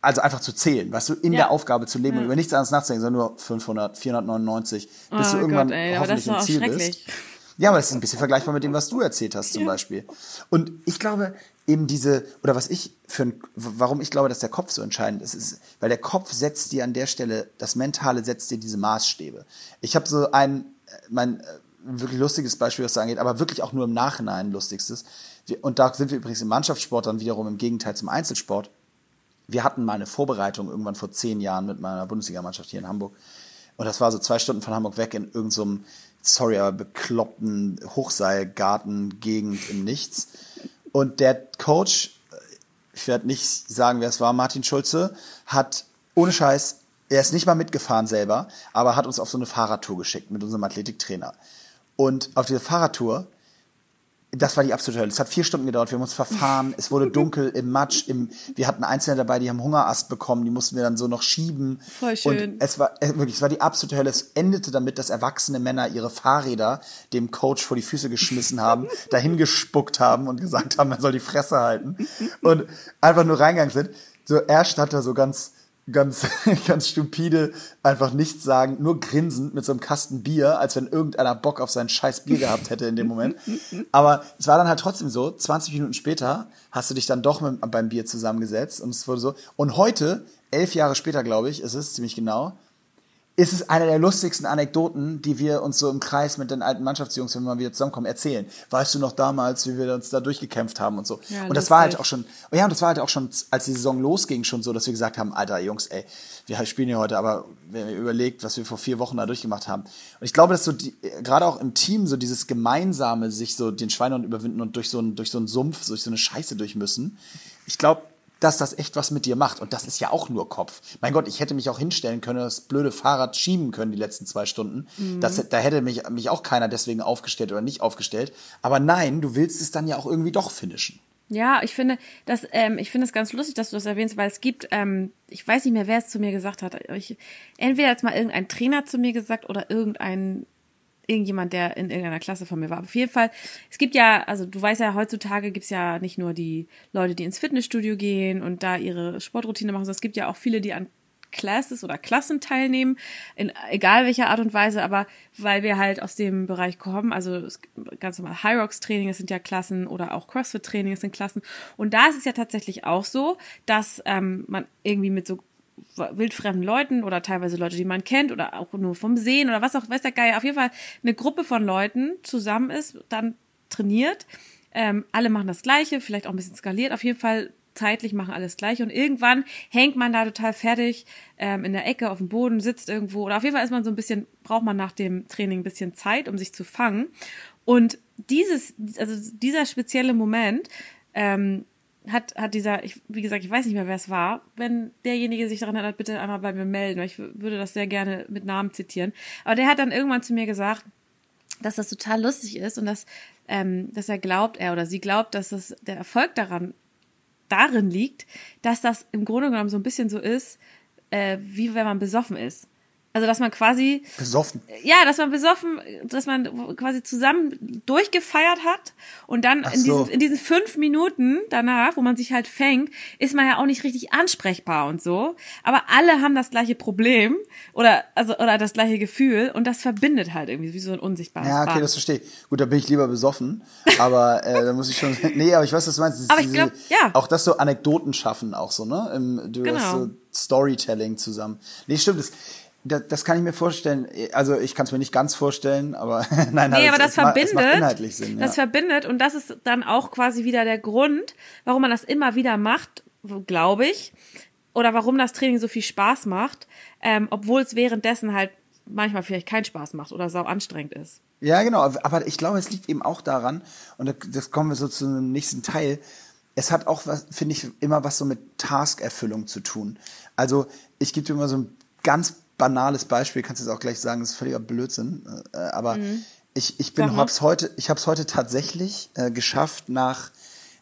Also einfach zu zählen, weißt du, in ja. der Aufgabe zu leben ja. und über nichts anderes nachzudenken, sondern nur 500, 499, bis oh du irgendwann Gott, ey, hoffentlich im Ziel bist. Ja, aber das ist ein bisschen vergleichbar mit dem, was du erzählt hast zum. Beispiel. Und ich glaube, eben diese, oder was ich für ein, warum ich glaube, dass der Kopf so entscheidend ist, ist, weil der Kopf setzt dir an der Stelle, das Mentale setzt dir diese Maßstäbe. Ich habe so ein, mein äh, wirklich lustiges Beispiel, was das angeht, aber wirklich auch nur im Nachhinein lustigstes. Und da sind wir übrigens im Mannschaftssport dann wiederum im Gegenteil zum Einzelsport. Wir hatten mal eine Vorbereitung irgendwann vor zehn Jahren mit meiner Bundesligamannschaft hier in Hamburg. Und das war so zwei Stunden von Hamburg weg in irgendeinem, so sorry, aber bekloppten Hochseilgarten-Gegend im Nichts. Und der Coach, ich werde nicht sagen, wer es war, Martin Schulze, hat ohne Scheiß, er ist nicht mal mitgefahren selber, aber hat uns auf so eine Fahrradtour geschickt mit unserem Athletiktrainer. Und auf dieser Fahrradtour das war die absolute Hölle. Es hat vier Stunden gedauert. Wir haben uns verfahren. Es wurde dunkel im Matsch. Im, wir hatten Einzelne dabei, die haben Hungerast bekommen. Die mussten wir dann so noch schieben. Voll schön. Und es war äh, wirklich, es war die absolute Hölle. Es endete damit, dass erwachsene Männer ihre Fahrräder dem Coach vor die Füße geschmissen haben, dahin gespuckt haben und gesagt haben, er soll die Fresse halten und einfach nur reingegangen sind. So er stand da so ganz ganz, ganz stupide, einfach nichts sagen, nur grinsend mit so einem Kasten Bier, als wenn irgendeiner Bock auf sein scheiß Bier gehabt hätte in dem Moment. Aber es war dann halt trotzdem so, 20 Minuten später hast du dich dann doch mit, beim Bier zusammengesetzt und es wurde so. Und heute, elf Jahre später, glaube ich, ist es ziemlich genau, ist es eine der lustigsten Anekdoten, die wir uns so im Kreis mit den alten Mannschaftsjungs, wenn wir mal wieder zusammenkommen, erzählen. Weißt du noch damals, wie wir uns da durchgekämpft haben und so. Ja, und das war halt auch schon, oh ja, und das war halt auch schon, als die Saison losging, schon so, dass wir gesagt haben, Alter, Jungs, ey, wir spielen hier heute, aber wenn ihr überlegt, was wir vor vier Wochen da durchgemacht haben. Und ich glaube, dass so die, gerade auch im Team so dieses gemeinsame, sich so den Schweinehund überwinden und durch so einen, durch so einen Sumpf, durch so eine Scheiße durch müssen. Ich glaube, dass das echt was mit dir macht. Und das ist ja auch nur Kopf. Mein Gott, ich hätte mich auch hinstellen können, das blöde Fahrrad schieben können die letzten zwei Stunden. Mhm. Das, da hätte mich, mich auch keiner deswegen aufgestellt oder nicht aufgestellt. Aber nein, du willst es dann ja auch irgendwie doch finishen. Ja, ich finde das, ähm, ich finde es ganz lustig, dass du das erwähnst, weil es gibt, ähm, ich weiß nicht mehr, wer es zu mir gesagt hat. Ich, entweder hat mal irgendein Trainer zu mir gesagt oder irgendein irgendjemand, der in irgendeiner Klasse von mir war. Auf jeden Fall, es gibt ja, also du weißt ja, heutzutage gibt's ja nicht nur die Leute, die ins Fitnessstudio gehen und da ihre Sportroutine machen, sondern es gibt ja auch viele, die an Classes oder Klassen teilnehmen, in egal welcher Art und Weise, aber weil wir halt aus dem Bereich kommen, also ganz normal High Rocks Training, das sind ja Klassen oder auch CrossFit Training, das sind Klassen. Und da ist es ja tatsächlich auch so, dass ähm, man irgendwie mit so wildfremden Leuten oder teilweise Leute, die man kennt oder auch nur vom Sehen oder was auch, weiß der Geier, auf jeden Fall eine Gruppe von Leuten zusammen ist, dann trainiert. Ähm, alle machen das Gleiche, vielleicht auch ein bisschen skaliert, auf jeden Fall zeitlich machen alles gleich und irgendwann hängt man da total fertig ähm, in der Ecke auf dem Boden, sitzt irgendwo oder auf jeden Fall ist man so ein bisschen, braucht man nach dem Training ein bisschen Zeit, um sich zu fangen. Und dieses, also dieser spezielle Moment, ähm, hat, hat dieser, ich, wie gesagt, ich weiß nicht mehr, wer es war. Wenn derjenige sich daran erinnert, bitte einmal bei mir melden. Ich würde das sehr gerne mit Namen zitieren. Aber der hat dann irgendwann zu mir gesagt, dass das total lustig ist und dass, ähm, dass er glaubt, er oder sie glaubt, dass es der Erfolg daran darin liegt, dass das im Grunde genommen so ein bisschen so ist, äh, wie wenn man besoffen ist. Also, dass man quasi. Besoffen. Ja, dass man besoffen, dass man quasi zusammen durchgefeiert hat und dann in, so. diesen, in diesen fünf Minuten danach, wo man sich halt fängt, ist man ja auch nicht richtig ansprechbar und so. Aber alle haben das gleiche Problem oder, also, oder das gleiche Gefühl und das verbindet halt irgendwie wie so ein unsichtbares Ja, okay, Band. das verstehe ich. Gut, da bin ich lieber besoffen. Aber äh, da muss ich schon. Nee, aber ich weiß, was du meinst. Das Aber ich diese- glaub, ja. Auch das so Anekdoten schaffen, auch so, ne? Im, du Genau. hast so Storytelling zusammen. Nee, stimmt. Das, das, das kann ich mir vorstellen. Also ich kann es mir nicht ganz vorstellen, aber nein, Nee, aber das ma- verbindet, macht inhaltlich Sinn, das ja. verbindet und das ist dann auch quasi wieder der Grund, warum man das immer wieder macht, glaube ich, oder warum das Training so viel Spaß macht, ähm, obwohl es währenddessen halt manchmal vielleicht keinen Spaß macht oder sau anstrengend ist. Ja, genau. Aber ich glaube, es liegt eben auch daran, und da- das kommen wir so zu einem nächsten Teil. Es hat auch was, finde ich, immer was so mit Taskerfüllung zu tun. Also, ich gebe dir mal so ein ganz banales Beispiel, kannst du jetzt auch gleich sagen, das ist völliger Blödsinn. Äh, aber ich, ich bin Mhm. Hab's heute, ich habe es heute tatsächlich äh, geschafft, nach,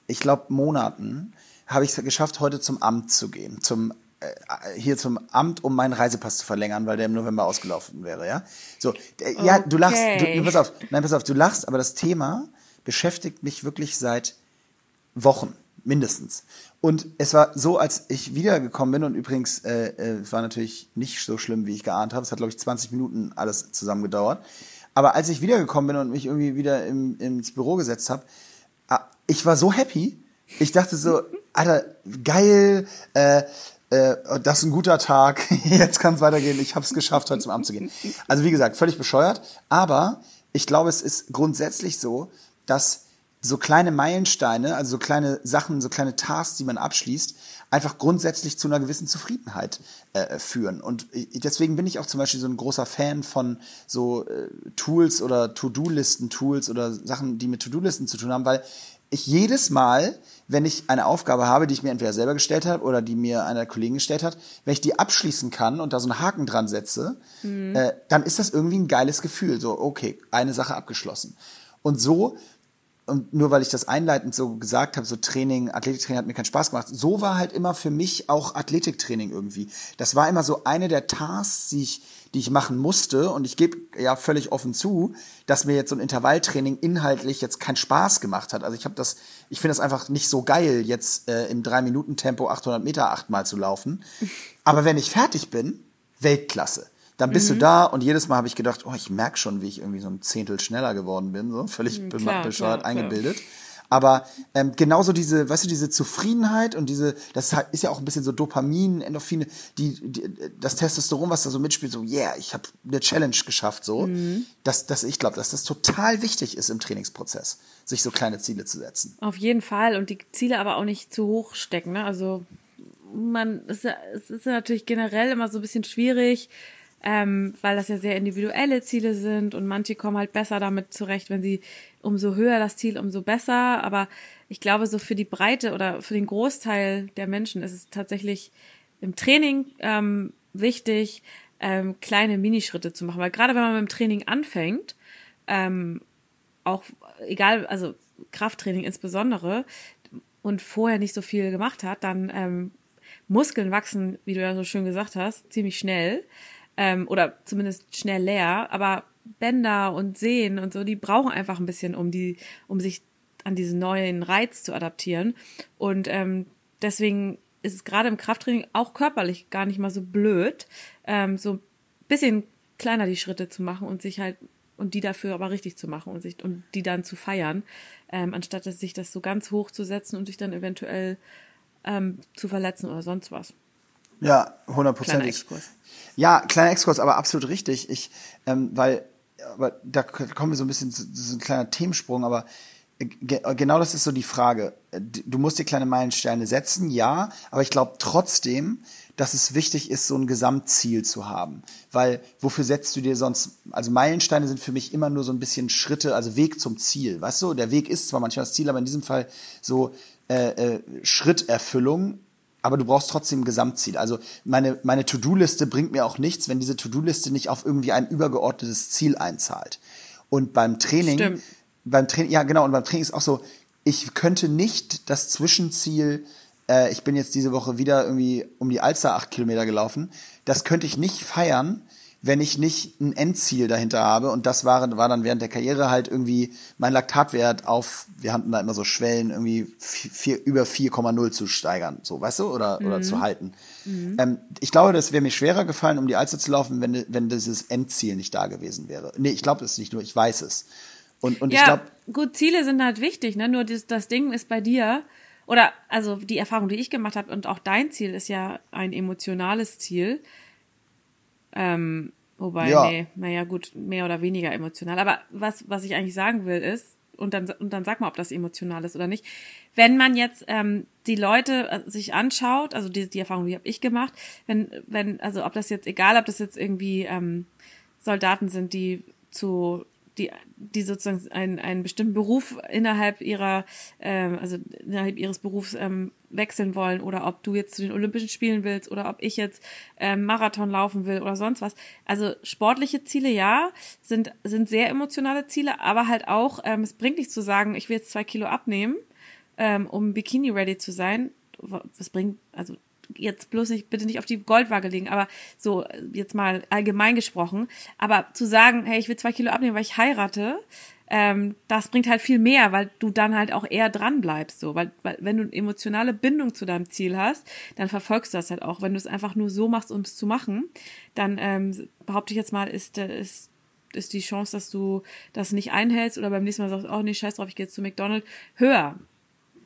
ich glaube, Monaten, habe ich es geschafft, heute zum Amt zu gehen. Zum äh, hier zum Amt, um meinen Reisepass zu verlängern, weil der im November ausgelaufen wäre, ja. So, äh, ja, du lachst, du, Okay. du, pass auf, nein, pass auf, du lachst, aber das Thema beschäftigt mich wirklich seit Wochen, mindestens. Und es war so, als ich wiedergekommen bin, und übrigens, äh, äh, es war natürlich nicht so schlimm, wie ich geahnt habe. Es hat, glaube ich, 20 Minuten alles zusammen gedauert. Aber als ich wiedergekommen bin und mich irgendwie wieder im, ins Büro gesetzt habe, ah, ich war so happy. Ich dachte so, Alter, geil, äh, äh, das ist ein guter Tag, jetzt kann es weitergehen, ich habe es geschafft, heute zum Amt zu gehen. Also wie gesagt, völlig bescheuert, aber ich glaube, es ist grundsätzlich so, dass so kleine Meilensteine, also so kleine Sachen, so kleine Tasks, die man abschließt, einfach grundsätzlich zu einer gewissen Zufriedenheit äh, führen. Und deswegen bin ich auch zum Beispiel so ein großer Fan von so äh, Tools oder To-Do-Listen-Tools oder Sachen, die mit To-Do-Listen zu tun haben, weil ich jedes Mal, wenn ich eine Aufgabe habe, die ich mir entweder selber gestellt habe oder die mir einer Kollegin gestellt hat, wenn ich die abschließen kann und da so einen Haken dran setze, äh, dann ist das irgendwie ein geiles Gefühl. So, okay, eine Sache abgeschlossen. Und so und nur weil ich das einleitend so gesagt habe, so Training, Athletiktraining hat mir keinen Spaß gemacht. So war halt immer für mich auch Athletiktraining irgendwie. Das war immer so eine der Tasks, die ich, die ich machen musste. Und ich gebe ja völlig offen zu, dass mir jetzt so ein Intervalltraining inhaltlich jetzt keinen Spaß gemacht hat. Also ich habe das, ich finde das einfach nicht so geil, jetzt äh, im drei Minuten Tempo 800 Meter achtmal zu laufen. Aber wenn ich fertig bin, Weltklasse. Dann bist mhm. du da und jedes Mal habe ich gedacht, oh, ich merke schon, wie ich irgendwie so ein Zehntel schneller geworden bin, so völlig mhm, klar, bescheuert klar, eingebildet. Klar. Aber ähm, genauso diese, weißt du, diese Zufriedenheit und diese, das ist ja auch ein bisschen so Dopamin, Endorphine, die, die das Testosteron, was da so mitspielt, so, yeah, ich habe eine Challenge geschafft, so. Mhm. Das, das, ich glaube, dass das total wichtig ist im Trainingsprozess, sich so kleine Ziele zu setzen. Auf jeden Fall und die Ziele aber auch nicht zu hoch stecken, ne? Also man, es ist natürlich generell immer so ein bisschen schwierig, ähm, weil das ja sehr individuelle Ziele sind und manche kommen halt besser damit zurecht, wenn sie umso höher das Ziel, umso besser. Aber ich glaube, so für die Breite oder für den Großteil der Menschen ist es tatsächlich im Training ähm, wichtig, ähm, kleine Minischritte zu machen. Weil gerade wenn man mit dem Training anfängt, ähm, auch egal, also Krafttraining insbesondere, und vorher nicht so viel gemacht hat, dann ähm, Muskeln wachsen, wie du ja so schön gesagt hast, ziemlich schnell ähm, oder zumindest schnell leer, aber Bänder und Sehen und so, die brauchen einfach ein bisschen, um die, um sich an diesen neuen Reiz zu adaptieren. Und ähm, deswegen ist es gerade im Krafttraining auch körperlich gar nicht mal so blöd, ähm, so ein bisschen kleiner die Schritte zu machen und sich halt und die dafür aber richtig zu machen und sich und die dann zu feiern, ähm, anstatt sich das so ganz hoch zu setzen und sich dann eventuell ähm, zu verletzen oder sonst was. Ja, hundertprozentig. Ja, kleiner Exkurs, aber absolut richtig. Ich, ähm, weil, aber da kommen wir so ein bisschen zu, zu ein kleiner Themensprung, aber ge genau das ist so die Frage. Du musst dir kleine Meilensteine setzen, ja, aber ich glaube trotzdem, dass es wichtig ist, so ein Gesamtziel zu haben. Weil wofür setzt du dir sonst, also Meilensteine sind für mich immer nur so ein bisschen Schritte, also Weg zum Ziel. Weißt du, der Weg ist zwar manchmal das Ziel, aber in diesem Fall so äh, äh, Schritterfüllung aber du brauchst trotzdem ein Gesamtziel. Also meine, meine To-Do-Liste bringt mir auch nichts, wenn diese To-Do-Liste nicht auf irgendwie ein übergeordnetes Ziel einzahlt. Und beim Training, Stimmt. beim Training, ja genau, und beim Training ist auch so, ich könnte nicht das Zwischenziel, äh, ich bin jetzt diese Woche wieder irgendwie um die Alster acht Kilometer gelaufen, das könnte ich nicht feiern, wenn ich nicht ein Endziel dahinter habe. Und das war, war dann während der Karriere halt irgendwie mein Laktatwert auf, wir hatten da immer so Schwellen, irgendwie vier, über 4,0 zu steigern, so, weißt du, oder, mhm. oder zu halten. Mhm. Ähm, ich glaube, das wäre mir schwerer gefallen, um die Alster zu laufen, wenn, wenn dieses Endziel nicht da gewesen wäre. Nee, ich glaube es nicht nur, ich weiß es. Und, und ja, ich glaube. Gut, Ziele sind halt wichtig, ne? Nur das, das Ding ist bei dir, oder also die Erfahrung, die ich gemacht habe, und auch dein Ziel ist ja ein emotionales Ziel. Ähm, wobei, ja. nee, naja, gut, mehr oder weniger emotional. Aber was, was ich eigentlich sagen will, ist, und dann, und dann sag mal, ob das emotional ist oder nicht. Wenn man jetzt ähm, die Leute äh, sich anschaut, also die, die Erfahrung, die habe ich gemacht, wenn, wenn, also ob das jetzt, egal, ob das jetzt irgendwie ähm, Soldaten sind, die zu die, die sozusagen einen, einen bestimmten Beruf innerhalb ihrer, ähm, also innerhalb ihres Berufs ähm, wechseln wollen oder ob du jetzt zu den Olympischen Spielen willst oder ob ich jetzt ähm, Marathon laufen will oder sonst was. Also sportliche Ziele ja, sind, sind sehr emotionale Ziele, aber halt auch, ähm, es bringt nichts zu sagen, ich will jetzt zwei Kilo abnehmen, ähm, um Bikini ready zu sein. Was bringt, also jetzt bloß nicht, bitte nicht auf die Goldwaage legen, aber so jetzt mal allgemein gesprochen. Aber zu sagen, hey, ich will zwei Kilo abnehmen, weil ich heirate, ähm, das bringt halt viel mehr, weil du dann halt auch eher dran bleibst. So, weil, weil wenn du eine emotionale Bindung zu deinem Ziel hast, dann verfolgst du das halt auch. Wenn du es einfach nur so machst, um es zu machen, dann ähm, behaupte ich jetzt mal, ist, äh, ist ist die Chance, dass du das nicht einhältst oder beim nächsten Mal sagst, oh nee, scheiß drauf, ich gehe jetzt zu McDonald's, höher.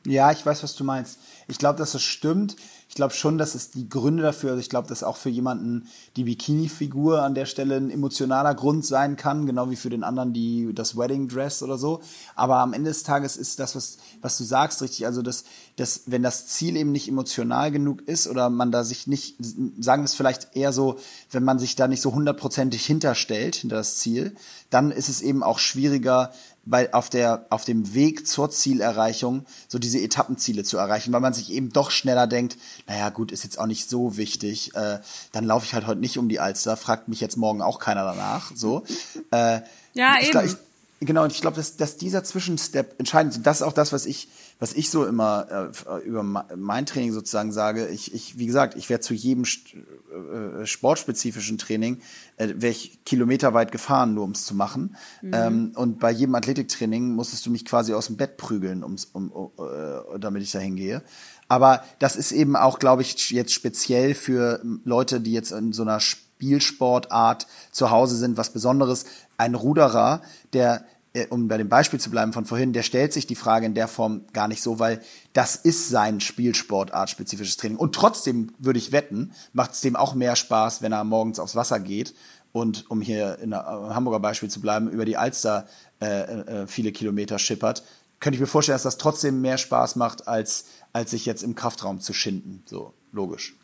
Ja, ich weiß, was du meinst. Ich glaube, dass das stimmt. Ich glaube schon, dass es die Gründe dafür, also ich glaube, dass auch für jemanden die Bikini-Figur an der Stelle ein emotionaler Grund sein kann, genau wie für den anderen die, das Wedding Dress oder so. Aber am Ende des Tages ist das, was, was du sagst, richtig. Also, dass, dass, wenn das Ziel eben nicht emotional genug ist oder man da sich nicht, sagen wir es vielleicht eher so, wenn man sich da nicht so hundertprozentig hinterstellt, hinter das Ziel, dann ist es eben auch schwieriger, bei, auf, der, auf dem Weg zur Zielerreichung so diese Etappenziele zu erreichen, weil man sich eben doch schneller denkt, naja gut, ist jetzt auch nicht so wichtig, äh, dann laufe ich halt heute nicht um die Alster, fragt mich jetzt morgen auch keiner danach. So. Äh, ja, ich eben. Glaub, ich, Genau, und ich glaube, dass, dass dieser Zwischenstep entscheidend ist. Und das ist auch das, was ich, was ich so immer äh, über mein Training sozusagen sage. Ich, ich wie gesagt, ich werde zu jedem äh, sportspezifischen Training äh, wäre ich kilometerweit gefahren, nur um es zu machen. Mhm. Ähm, und bei jedem Athletiktraining musstest du mich quasi aus dem Bett prügeln, um's, um, äh, damit ich da hingehe. Aber das ist eben auch, glaube ich, jetzt speziell für Leute, die jetzt in so einer Spielsportart zu Hause sind, was Besonderes. Ein Ruderer, der äh, um bei dem Beispiel zu bleiben von vorhin, der stellt sich die Frage in der Form gar nicht so, weil das ist sein Spielsportart spezifisches Training. Und trotzdem würde ich wetten, macht es dem auch mehr Spaß, wenn er morgens aufs Wasser geht und, um hier in der Hamburger Beispiel zu bleiben, über die Alster äh, äh, viele Kilometer schippert. Könnte ich mir vorstellen, dass das trotzdem mehr Spaß macht, als, als sich jetzt im Kraftraum zu schinden. So, logisch.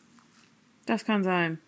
Das kann sein.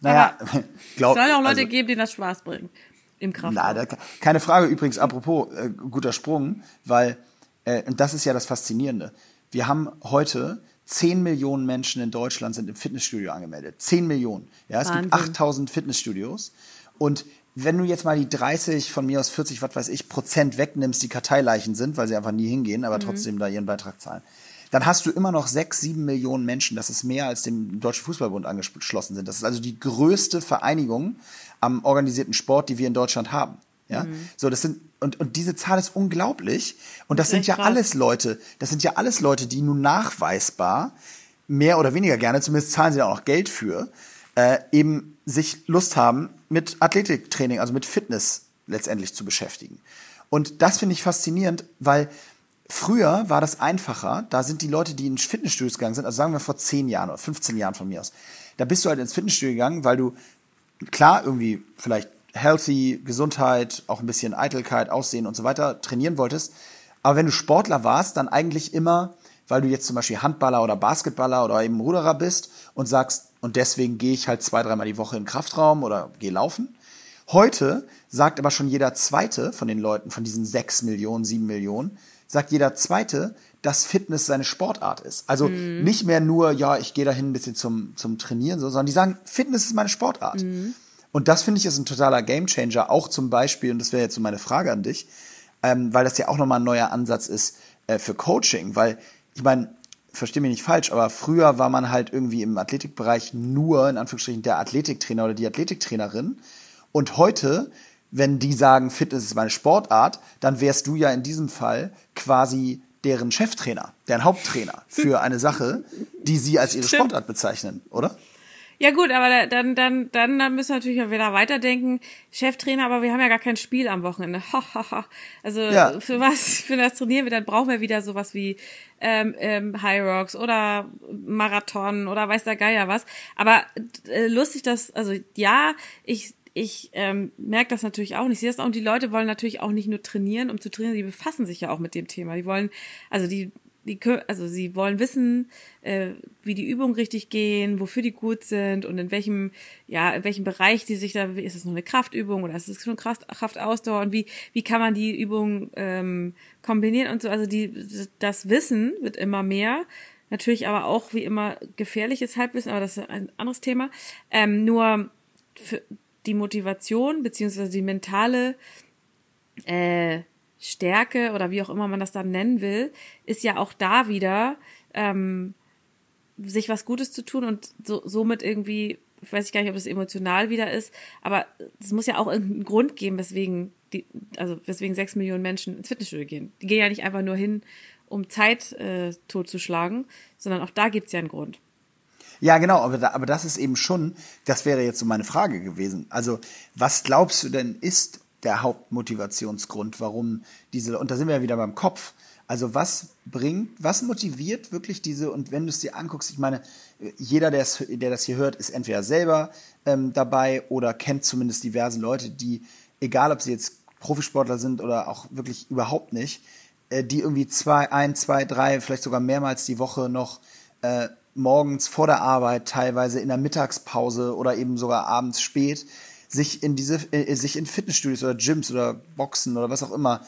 Naja, glaub, es soll auch Leute also, geben, denen das Spaß bringt im. Na, keine Frage. Übrigens, apropos, äh, guter Sprung, weil, äh, und das ist ja das Faszinierende. Wir haben heute 10 Millionen Menschen in Deutschland sind im Fitnessstudio angemeldet. 10 Millionen. Ja, es Wahnsinn. gibt 8000 Fitnessstudios. Und wenn du jetzt mal die 30, von mir aus 40, was weiß ich, Prozent wegnimmst, die Karteileichen sind, weil sie einfach nie hingehen, aber mhm. trotzdem da ihren Beitrag zahlen, dann hast du immer noch 6, 7 Millionen Menschen. Das ist mehr als dem Deutschen Fußballbund angeschlossen sind. Das ist also die größte Vereinigung am organisierten Sport, die wir in Deutschland haben. Ja, mhm. so das sind und und diese Zahl ist unglaublich und das, das sind ja krass. alles Leute, das sind ja alles Leute, die nun nachweisbar mehr oder weniger gerne, zumindest zahlen sie da auch noch Geld für, äh, eben sich Lust haben mit Athletiktraining, also mit Fitness letztendlich zu beschäftigen. Und das finde ich faszinierend, weil früher war das einfacher. Da sind die Leute, die in Fitnessstudios gegangen sind, also sagen wir vor 10 Jahren oder 15 Jahren von mir aus, da bist du halt ins Fitnessstudio gegangen, weil du klar irgendwie vielleicht healthy, Gesundheit, auch ein bisschen Eitelkeit, Aussehen und so weiter trainieren wolltest. Aber wenn du Sportler warst, dann eigentlich immer, weil du jetzt zum Beispiel Handballer oder Basketballer oder eben Ruderer bist und sagst, und deswegen gehe ich halt zwei, dreimal die Woche in den Kraftraum oder gehe laufen. Heute sagt aber schon jeder Zweite von den Leuten, von diesen sechs Millionen, sieben Millionen, sagt jeder Zweite, dass Fitness seine Sportart ist. Also mhm. nicht mehr nur, ja, ich gehe dahin ein bisschen zum, zum Trainieren, sondern die sagen, Fitness ist meine Sportart. Mhm. Und das finde ich ist ein totaler Gamechanger, auch zum Beispiel, und das wäre jetzt so meine Frage an dich, ähm, weil das ja auch nochmal ein neuer Ansatz ist äh, für Coaching, weil ich meine, verstehe mich nicht falsch, aber früher war man halt irgendwie im Athletikbereich nur, in Anführungsstrichen, der Athletiktrainer oder die Athletiktrainerin. Und heute, wenn die sagen, Fitness ist meine Sportart, dann wärst du ja in diesem Fall quasi deren Cheftrainer, deren Haupttrainer für eine Sache, die sie als ihre Stimmt. Sportart bezeichnen, oder? Ja gut, aber dann, dann, dann, dann müssen wir natürlich wieder weiterdenken. Cheftrainer, aber wir haben ja gar kein Spiel am Wochenende. also ja. für was, für das trainieren wir, dann brauchen wir wieder sowas wie ähm, ähm, High Rocks oder Marathon oder weiß der Geier was. Aber äh, lustig, dass, also ja, ich ich ähm, merke das natürlich auch und ich das auch. Und die Leute wollen natürlich auch nicht nur trainieren, um zu trainieren, sie befassen sich ja auch mit dem Thema. Die wollen, also die die, also sie wollen wissen, äh, wie die Übungen richtig gehen, wofür die gut sind und in welchem, ja, in welchem Bereich die sich da, ist es nur eine Kraftübung oder ist es schon Kraft, Kraftausdauer und wie, wie kann man die Übungen ähm, kombinieren und so. Also die, das Wissen wird immer mehr. Natürlich aber auch wie immer gefährliches Halbwissen, aber das ist ein anderes Thema. Ähm, nur für die Motivation beziehungsweise die mentale äh, Stärke oder wie auch immer man das dann nennen will, ist ja auch da wieder ähm, sich was Gutes zu tun und so, somit irgendwie, ich weiß gar nicht, ob es emotional wieder ist, aber es muss ja auch irgendeinen Grund geben, weswegen die, also weswegen sechs Millionen Menschen ins Fitnessstudio gehen. Die gehen ja nicht einfach nur hin, um Zeit äh, totzuschlagen, sondern auch da gibt's ja einen Grund. Ja, genau, aber, da, aber das ist eben schon, das wäre jetzt so meine Frage gewesen. Also, was glaubst du denn ist der Hauptmotivationsgrund, warum diese, und da sind wir ja wieder beim Kopf. Also was bringt, was motiviert wirklich diese, und wenn du es dir anguckst, ich meine, jeder, der das hier hört, ist entweder selber ähm, dabei oder kennt zumindest diverse Leute, die, egal ob sie jetzt Profisportler sind oder auch wirklich überhaupt nicht, äh, die irgendwie zwei, ein, zwei, drei, vielleicht sogar mehrmals die Woche noch äh, morgens vor der Arbeit, teilweise in der Mittagspause oder eben sogar abends spät sich in diese, äh, sich in Fitnessstudios oder Gyms oder Boxen oder was auch immer,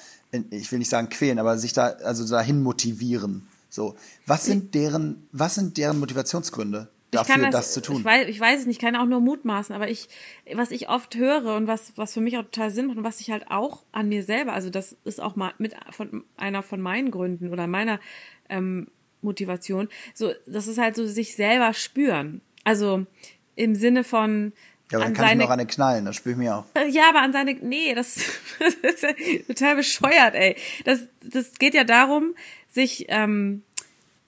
ich will nicht sagen quälen, aber sich da, also dahin motivieren. So. Was sind deren, was sind deren Motivationsgründe? dafür, das, das, zu tun. Ich weiß, ich weiß es nicht, ich kann auch nur mutmaßen, aber ich, was ich oft höre und was, was für mich auch total Sinn macht und was ich halt auch an mir selber, also das ist auch mal mit von einer von meinen Gründen oder meiner ähm, Motivation, so, das ist halt so sich selber spüren. Also im Sinne von, ja, aber dann kann seine, ich noch eine knallen, das spüre ich mir auch. Ja, aber an seine, nee, das, das ist total bescheuert, ey. Das, das geht ja darum, sich, ähm,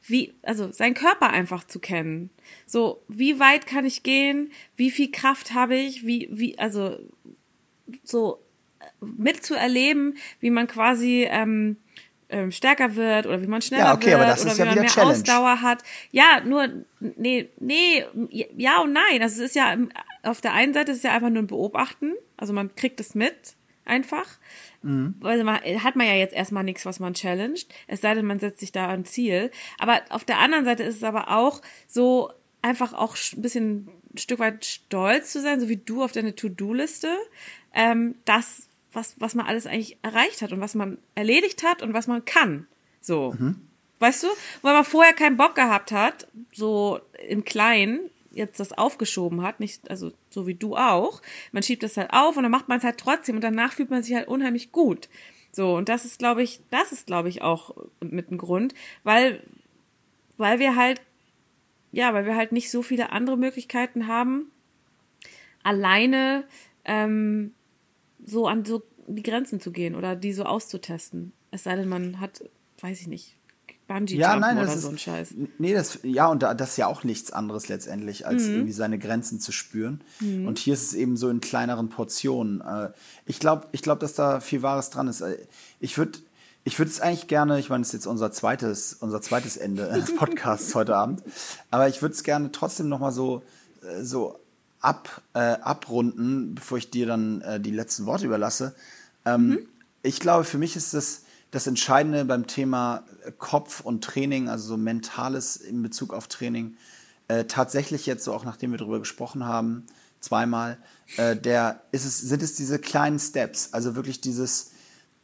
wie, also seinen Körper einfach zu kennen. So, wie weit kann ich gehen? Wie viel Kraft habe ich? Wie, wie, also so mitzuerleben, wie man quasi ähm, ähm, stärker wird oder wie man schneller ja, okay, wird aber das oder ist wie ja man mehr Challenge. Ausdauer hat. Ja, nur nee, nee, ja und nein. Das ist ja auf der einen Seite ist es ja einfach nur ein Beobachten, also man kriegt es mit einfach. Mhm. Also man, hat man ja jetzt erstmal nichts, was man challenged, es sei denn, man setzt sich da ein Ziel. Aber auf der anderen Seite ist es aber auch so einfach auch ein bisschen ein Stück weit stolz zu sein, so wie du auf deine To-Do-Liste, ähm, das was, was man alles eigentlich erreicht hat und was man erledigt hat und was man kann. So. Mhm. Weißt du? Weil man vorher keinen Bock gehabt hat, so im Kleinen, jetzt das aufgeschoben hat, nicht, also so wie du auch. Man schiebt das halt auf und dann macht man es halt trotzdem und danach fühlt man sich halt unheimlich gut. So, und das ist, glaube ich, das ist, glaube ich, auch mit ein Grund, weil, weil wir halt, ja, weil wir halt nicht so viele andere Möglichkeiten haben, alleine ähm, so an so die Grenzen zu gehen oder die so auszutesten. Es sei denn, man hat, weiß ich nicht, Bungee ja, nein, oder so ein Scheiß. Nee, das, ja, und das ist ja auch nichts anderes letztendlich, als mhm. irgendwie seine Grenzen zu spüren. Mhm. Und hier ist es eben so in kleineren Portionen. Äh, ich glaube, ich glaub, dass da viel Wahres dran ist. Äh, ich würde ich würde es eigentlich gerne, ich meine, es ist jetzt unser zweites, unser zweites Ende des Podcasts heute Abend, aber ich würde es gerne trotzdem noch mal so, äh, so ab, äh, abrunden, bevor ich dir dann äh, die letzten Worte überlasse. Ähm, mhm. Ich glaube, für mich ist das das Entscheidende beim Thema Kopf und Training, also so Mentales in Bezug auf Training, äh, tatsächlich jetzt so auch nachdem wir darüber gesprochen haben, zweimal, äh, der ist es, sind es diese kleinen Steps, also wirklich dieses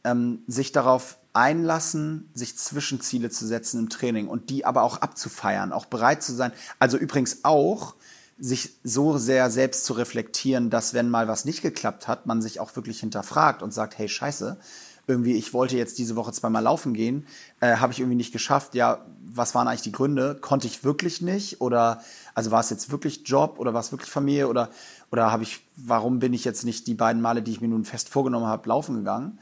ähm, sich darauf einlassen, sich Zwischenziele zu setzen im Training und die aber auch abzufeiern, auch bereit zu sein. Also übrigens auch sich so sehr selbst zu reflektieren, dass wenn mal was nicht geklappt hat, man sich auch wirklich hinterfragt und sagt, hey Scheiße, irgendwie, ich wollte jetzt diese Woche zweimal laufen gehen, äh, habe ich irgendwie nicht geschafft. Ja, was waren eigentlich die Gründe? Konnte ich wirklich nicht? Oder also war es jetzt wirklich Job oder war es wirklich Familie? Oder, oder habe ich, warum bin ich jetzt nicht die beiden Male, die ich mir nun fest vorgenommen habe, laufen gegangen?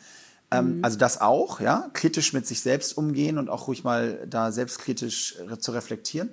Ähm, mhm. Also das auch, ja, kritisch mit sich selbst umgehen und auch ruhig mal da selbstkritisch zu reflektieren.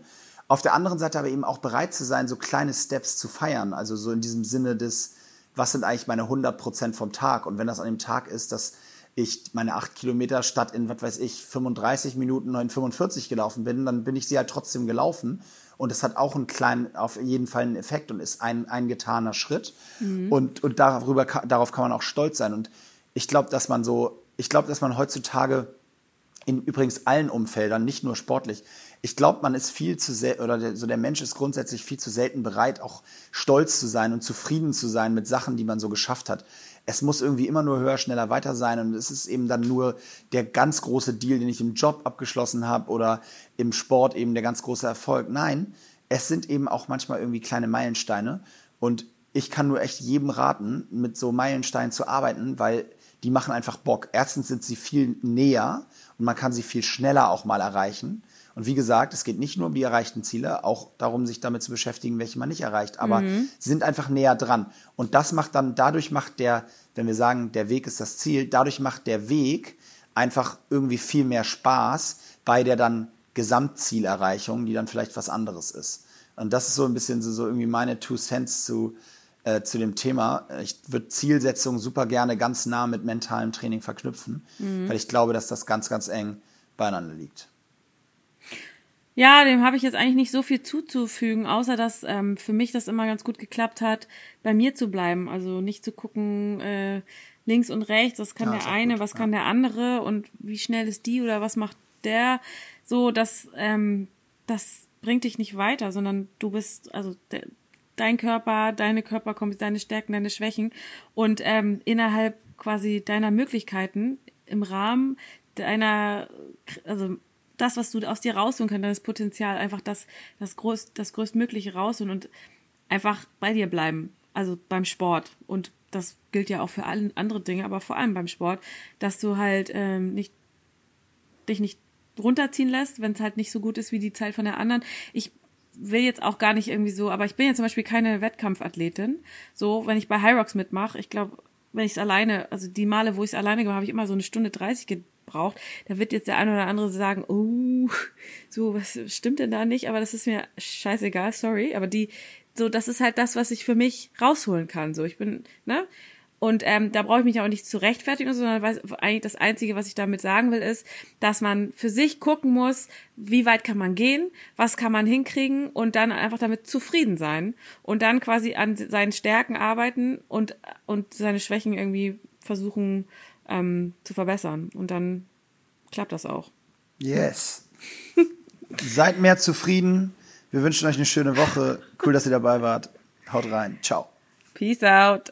Auf der anderen Seite aber eben auch bereit zu sein, so kleine Steps zu feiern. Also so in diesem Sinne des, was sind eigentlich meine 100 Prozent vom Tag? Und wenn das an dem Tag ist, dass ich meine acht Kilometer statt in, was weiß ich, 35 Minuten in 45 gelaufen bin, dann bin ich sie halt trotzdem gelaufen. Und es hat auch einen kleinen, auf jeden Fall einen Effekt und ist ein, ein getaner Schritt. Mhm. Und, und darüber, darauf kann man auch stolz sein. Und ich glaube, dass man so, ich glaube, dass man heutzutage in übrigens allen Umfeldern, nicht nur sportlich, ich glaube, man ist viel zu sehr, oder der, so der Mensch ist grundsätzlich viel zu selten bereit, auch stolz zu sein und zufrieden zu sein mit Sachen, die man so geschafft hat. Es muss irgendwie immer nur höher, schneller, weiter sein und es ist eben dann nur der ganz große Deal, den ich im Job abgeschlossen habe oder im Sport eben der ganz große Erfolg. Nein, es sind eben auch manchmal irgendwie kleine Meilensteine und ich kann nur echt jedem raten, mit so Meilensteinen zu arbeiten, weil die machen einfach Bock. Erstens sind sie viel näher und man kann sie viel schneller auch mal erreichen. Und wie gesagt, es geht nicht nur um die erreichten Ziele, auch darum, sich damit zu beschäftigen, welche man nicht erreicht. Aber mhm. sie sind einfach näher dran. Und das macht dann, dadurch macht der, wenn wir sagen, der Weg ist das Ziel, dadurch macht der Weg einfach irgendwie viel mehr Spaß bei der dann Gesamtzielerreichung, die dann vielleicht was anderes ist. Und das ist so ein bisschen so, so irgendwie meine Two Cents zu, äh, zu dem Thema. Ich würde Zielsetzung super gerne ganz nah mit mentalem Training verknüpfen, mhm. weil ich glaube, dass das ganz, ganz eng beieinander liegt. Ja, dem habe ich jetzt eigentlich nicht so viel zuzufügen, außer dass ähm, für mich das immer ganz gut geklappt hat, bei mir zu bleiben. Also nicht zu gucken, äh, links und rechts, was kann ja, der eine, gut, was ja. kann der andere und wie schnell ist die oder was macht der. So, das, ähm, das bringt dich nicht weiter, sondern du bist, also de, dein Körper, deine Körperkompetenz, deine Stärken, deine Schwächen und ähm, innerhalb quasi deiner Möglichkeiten im Rahmen deiner, also das, was du aus dir rausholen kannst, das Potenzial, einfach das, das, groß, das größtmögliche rausholen und einfach bei dir bleiben. Also beim Sport. Und das gilt ja auch für alle andere Dinge, aber vor allem beim Sport, dass du halt ähm, nicht dich nicht runterziehen lässt, wenn es halt nicht so gut ist wie die Zeit von der anderen. Ich will jetzt auch gar nicht irgendwie so, aber ich bin ja zum Beispiel keine Wettkampfathletin. So, wenn ich bei High Rocks mitmache, ich glaube, wenn ich es alleine, also die Male, wo ich es alleine gemacht habe, ich immer so eine Stunde 30 gebraucht. Da wird jetzt der eine oder andere sagen, oh, so, was stimmt denn da nicht? Aber das ist mir scheißegal, sorry. Aber die, so, das ist halt das, was ich für mich rausholen kann. So, ich bin, ne? Und ähm, da brauche ich mich auch nicht zu rechtfertigen, sondern weiß, eigentlich das Einzige, was ich damit sagen will, ist, dass man für sich gucken muss, wie weit kann man gehen, was kann man hinkriegen und dann einfach damit zufrieden sein und dann quasi an seinen Stärken arbeiten und, und seine Schwächen irgendwie versuchen ähm, zu verbessern. Und dann klappt das auch. Yes. Seid mehr zufrieden. Wir wünschen euch eine schöne Woche. Cool, dass ihr dabei wart. Haut rein. Ciao. Peace out.